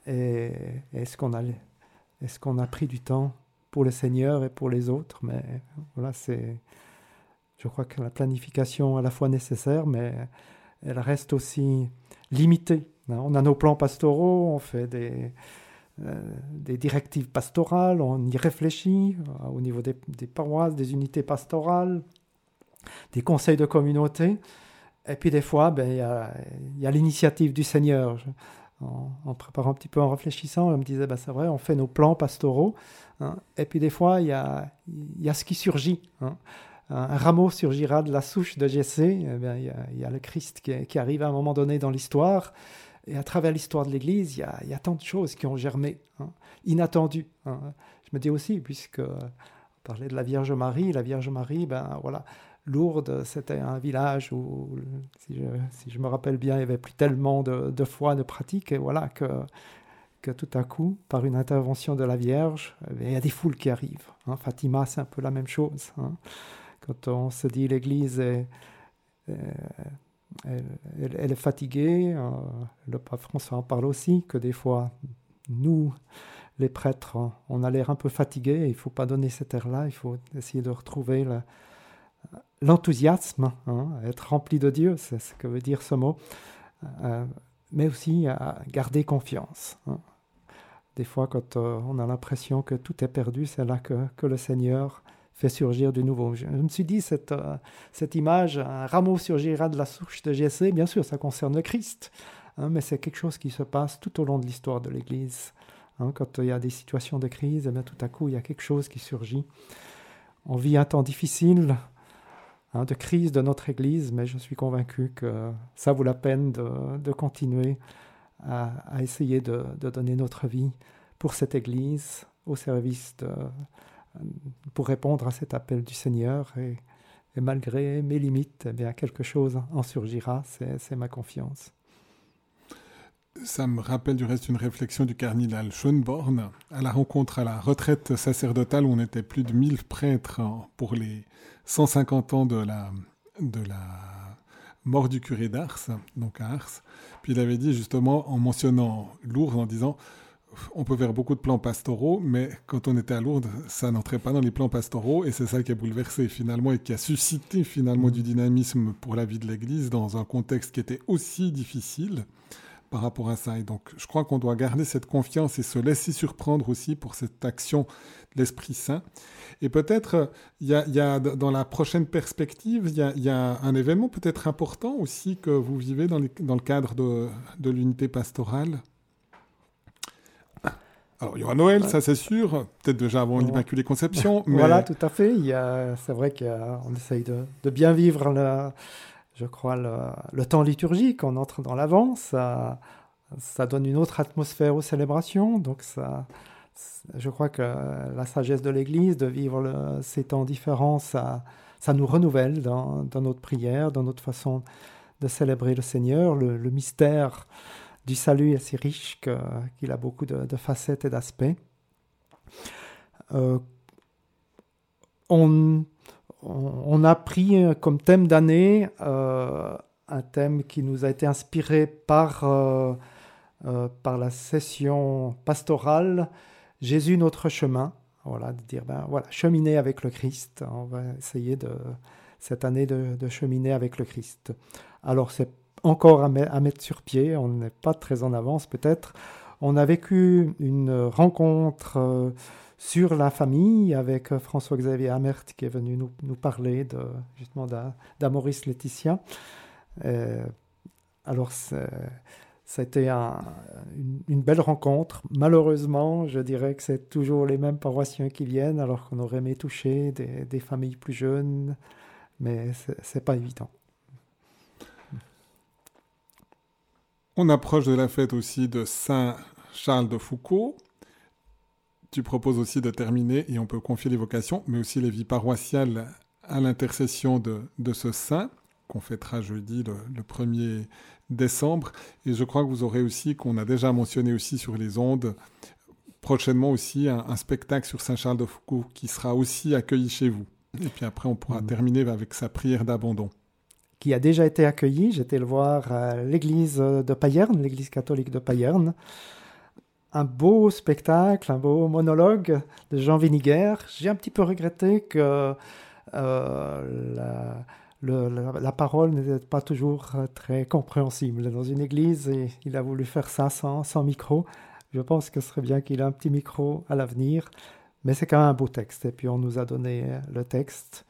et est-ce qu'on a, est qu'on a pris du temps pour le Seigneur et pour les autres? Mais voilà, c'est, je crois que la planification est à la fois nécessaire, mais elle reste aussi limitée Hein, on a nos plans pastoraux, on fait des, euh, directives pastorales, on y réfléchit euh, au niveau des, paroisses, des unités pastorales, des conseils de communauté. Et puis des fois, ben, il y a, l'initiative du Seigneur. En, préparant un petit peu, en réfléchissant, on me disait, ben, c'est vrai, on fait nos plans pastoraux. Hein. et puis des fois, il y a, y a, ce qui surgit. Hein un rameau surgira de la souche de Jessé, eh il, y a, le Christ qui, arrive à un moment donné dans l'histoire. Et à travers l'histoire de l'Église, il, il y, a, tant de choses qui ont germé, hein, inattendues. Je me dis aussi, puisque on parlait de la Vierge Marie, la Vierge Marie, ben voilà, Lourdes, c'était un village où, si je, me rappelle bien, il n'y avait plus tellement de, foi, de pratique, et voilà que, que tout à coup, par une intervention de la Vierge, eh il y a des foules qui arrivent. Hein. Fatima, c'est un peu la même chose. Quand on se dit l'Église est, elle, est fatiguée, euh, le pape François en parle aussi, que des fois, nous, les prêtres, on a l'air un peu fatigués, il ne faut pas donner cet air-là, il faut essayer de retrouver l'enthousiasme, hein, être rempli de Dieu, c'est ce que veut dire ce mot, euh, mais aussi à garder confiance. Hein. Des fois, quand euh, on a l'impression que tout est perdu, c'est là que, que le Seigneur fait surgir du nouveau. Je, me suis dit, cette, euh, cette image, un rameau surgira de la souche de Jessé, bien sûr, ça concerne le Christ, hein, mais c'est quelque chose qui se passe tout au long de l'histoire de l'Église. Hein. quand il y a des situations de crise, eh bien, tout à coup, il y a quelque chose qui surgit. On vit un temps difficile, hein, de crise de notre Église, mais je suis convaincu que ça vaut la peine de, continuer à, essayer de, de, donner notre vie pour cette Église au service de, pour répondre à cet appel du Seigneur. Et, malgré mes limites, eh bien, quelque chose en surgira, c'est ma confiance. Ça me rappelle du reste une réflexion du cardinal Schönborn à la rencontre à la retraite sacerdotale où on était plus de 1000 prêtres pour les 150 ans de la, de la mort du curé d'Ars, donc à Ars. Puis il avait dit justement en mentionnant Lourdes en disant on peut faire beaucoup de plans pastoraux, mais quand on était à Lourdes, ça n'entrait pas dans les plans pastoraux, et c'est ça qui a bouleversé finalement et qui a suscité finalement du dynamisme pour la vie de l'Église dans un contexte qui était aussi difficile par rapport à ça. Et donc, je crois qu'on doit garder cette confiance et se laisser surprendre aussi pour cette action de l'Esprit Saint. Et peut-être, il y, a, dans la prochaine perspective, il y a, un événement peut-être important aussi que vous vivez dans, dans le cadre de, de l'unité pastorale. Alors, il y aura Noël, ça c'est sûr, peut-être déjà avant l'Immaculée Conception. Mais... Voilà, tout à fait. C'est vrai qu'on essaye de, de, bien vivre, le, je crois, le, le, temps liturgique. On entre dans l'avant, ça, donne une autre atmosphère aux célébrations. Donc, je crois que la sagesse de l'Église, de vivre ces temps différents, ça, nous renouvelle dans, notre prière, dans notre façon de célébrer le Seigneur, le, le mystère du salut est si riche qu'il a beaucoup de, facettes et d'aspects. Euh, on, on, a pris comme thème d'année euh, un thème qui nous a été inspiré par, euh, par la session pastorale Jésus notre chemin. Voilà, de dire, ben voilà, cheminer avec le Christ. On va essayer de, cette année de, cheminer avec le Christ. Alors, c'est encore à, mettre sur pied. On n'est pas très en avance peut-être. On a vécu une rencontre euh, sur la famille avec euh, François-Xavier Amert qui est venu nous, parler justement d'Amoris Laetitia. Euh, alors, ça a été une, belle rencontre. Malheureusement, je dirais que c'est toujours les mêmes paroissiens qui viennent, alors qu'on aurait aimé toucher des, des familles plus jeunes, mais c'est pas évident. On approche de la fête aussi de Saint Charles de Foucault. Tu proposes aussi de terminer, et on peut confier les vocations, mais aussi les vies paroissiales à l'intercession de, ce saint, qu'on fêtera jeudi le, 1er décembre. Et je crois que vous aurez aussi, qu'on a déjà mentionné aussi sur les ondes, prochainement aussi un, spectacle sur Saint Charles de Foucault qui sera aussi accueilli chez vous. Et puis après, on pourra mmh. terminer avec sa prière d'abandon qui a déjà été accueilli. J'étais le voir à l'église de Payerne, l'église catholique de Payerne. Un beau spectacle, un beau monologue de Jean Viniger. J'ai un petit peu regretté que euh, la, la, parole n'était pas toujours très compréhensible dans une église et il a voulu faire ça sans, sans micro. Je pense que ce serait bien qu'il ait un petit micro à l'avenir, mais c'est quand même un beau texte. Et puis on nous a donné le texte.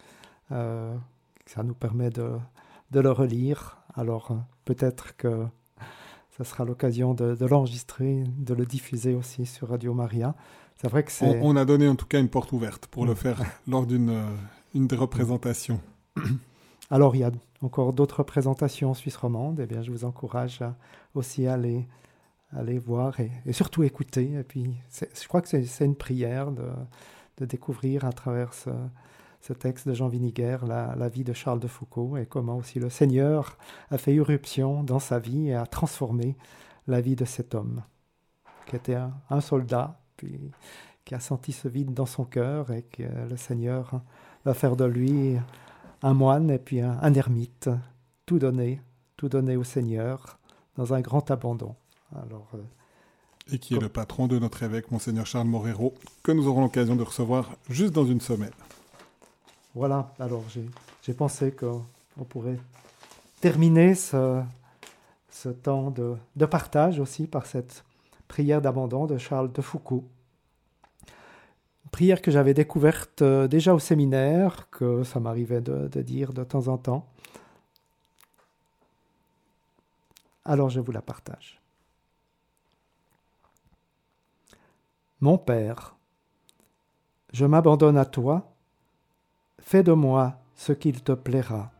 Euh, ça nous permet de, de le relire. Alors peut-être que ça sera l'occasion de, l'enregistrer, de le diffuser aussi sur Radio Maria. C'est vrai que c'est... On, a donné en tout cas une porte ouverte pour le mm. faire lors d'une euh, une des représentations. Alors il y a encore d'autres représentations en Suisse romande. et eh bien, je vous encourage aussi à aller, aller voir et, surtout écouter. Et puis, je crois que c'est une prière de, de découvrir à travers ce, ce texte de Jean Viniger, la, vie de Charles de Foucault, et comment aussi le Seigneur a fait irruption dans sa vie et a transformé la vie de cet homme, qui était un, soldat, puis qui a senti ce vide dans son cœur, et que le Seigneur va faire de lui un moine et puis un, ermite, tout donné, tout donné au Seigneur, dans un grand abandon. Alors, euh, et qui est le patron de notre évêque, Monseigneur Charles Morero, que nous aurons l'occasion de recevoir juste dans une semaine. Voilà, alors j'ai pensé qu'on pourrait terminer ce, temps de, partage aussi par cette prière d'abandon de Charles de Foucault. Prière que j'avais découverte euh, déjà au séminaire, que ça m'arrivait de dire de temps en temps. Alors je vous la partage. Mon Père, je m'abandonne à toi fais de moi ce qu'il te plaira.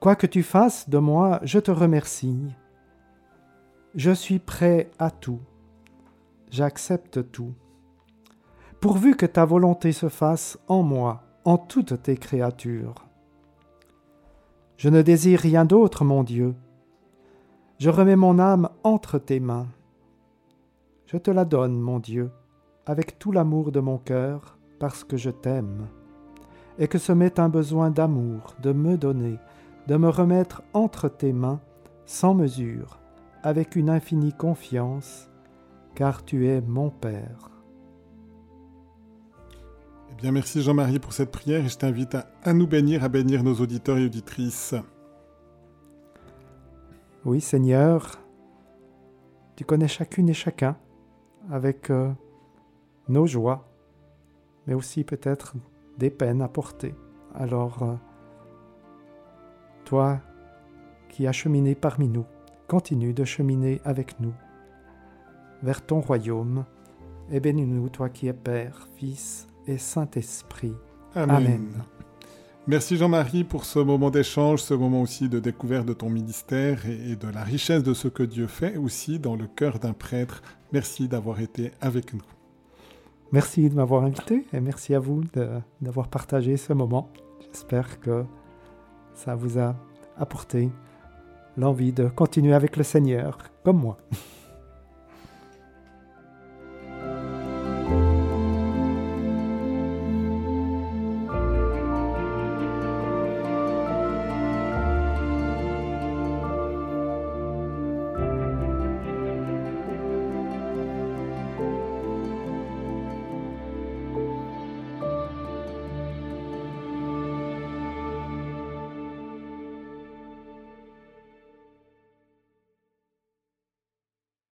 Quoi que tu fasses de moi, je te remercie. Je suis prêt à tout. J'accepte tout. Pourvu que ta volonté se fasse en moi, en toutes tes créatures. Je ne désire rien d'autre, mon Dieu. Je remets mon âme entre tes mains. Je te la donne, mon Dieu, avec tout l'amour de mon cœur, parce que je t'aime, et que ce m'est un besoin d'amour, de me donner, de me remettre entre tes mains, sans mesure, avec une infinie confiance, car tu es mon Père. Eh bien, merci Jean-Marie pour cette prière et je t'invite à, à, nous bénir, à bénir nos auditeurs et auditrices. Oui, Seigneur, tu connais chacune et chacun avec euh, nos joies, mais aussi peut-être des peines à porter. Alors, euh, toi qui as cheminé parmi nous, continue de cheminer avec nous vers ton royaume, et bénis-nous, toi qui es Père, Fils et Saint-Esprit. Amen. Amen. Merci Jean-Marie pour ce moment d'échange, ce moment aussi de découverte de ton ministère et de la richesse de ce que Dieu fait aussi dans le cœur d'un prêtre. Merci d'avoir été avec nous. Merci de m'avoir invité et merci à vous d'avoir partagé ce moment. J'espère que ça vous a apporté l'envie de continuer avec le Seigneur, comme moi.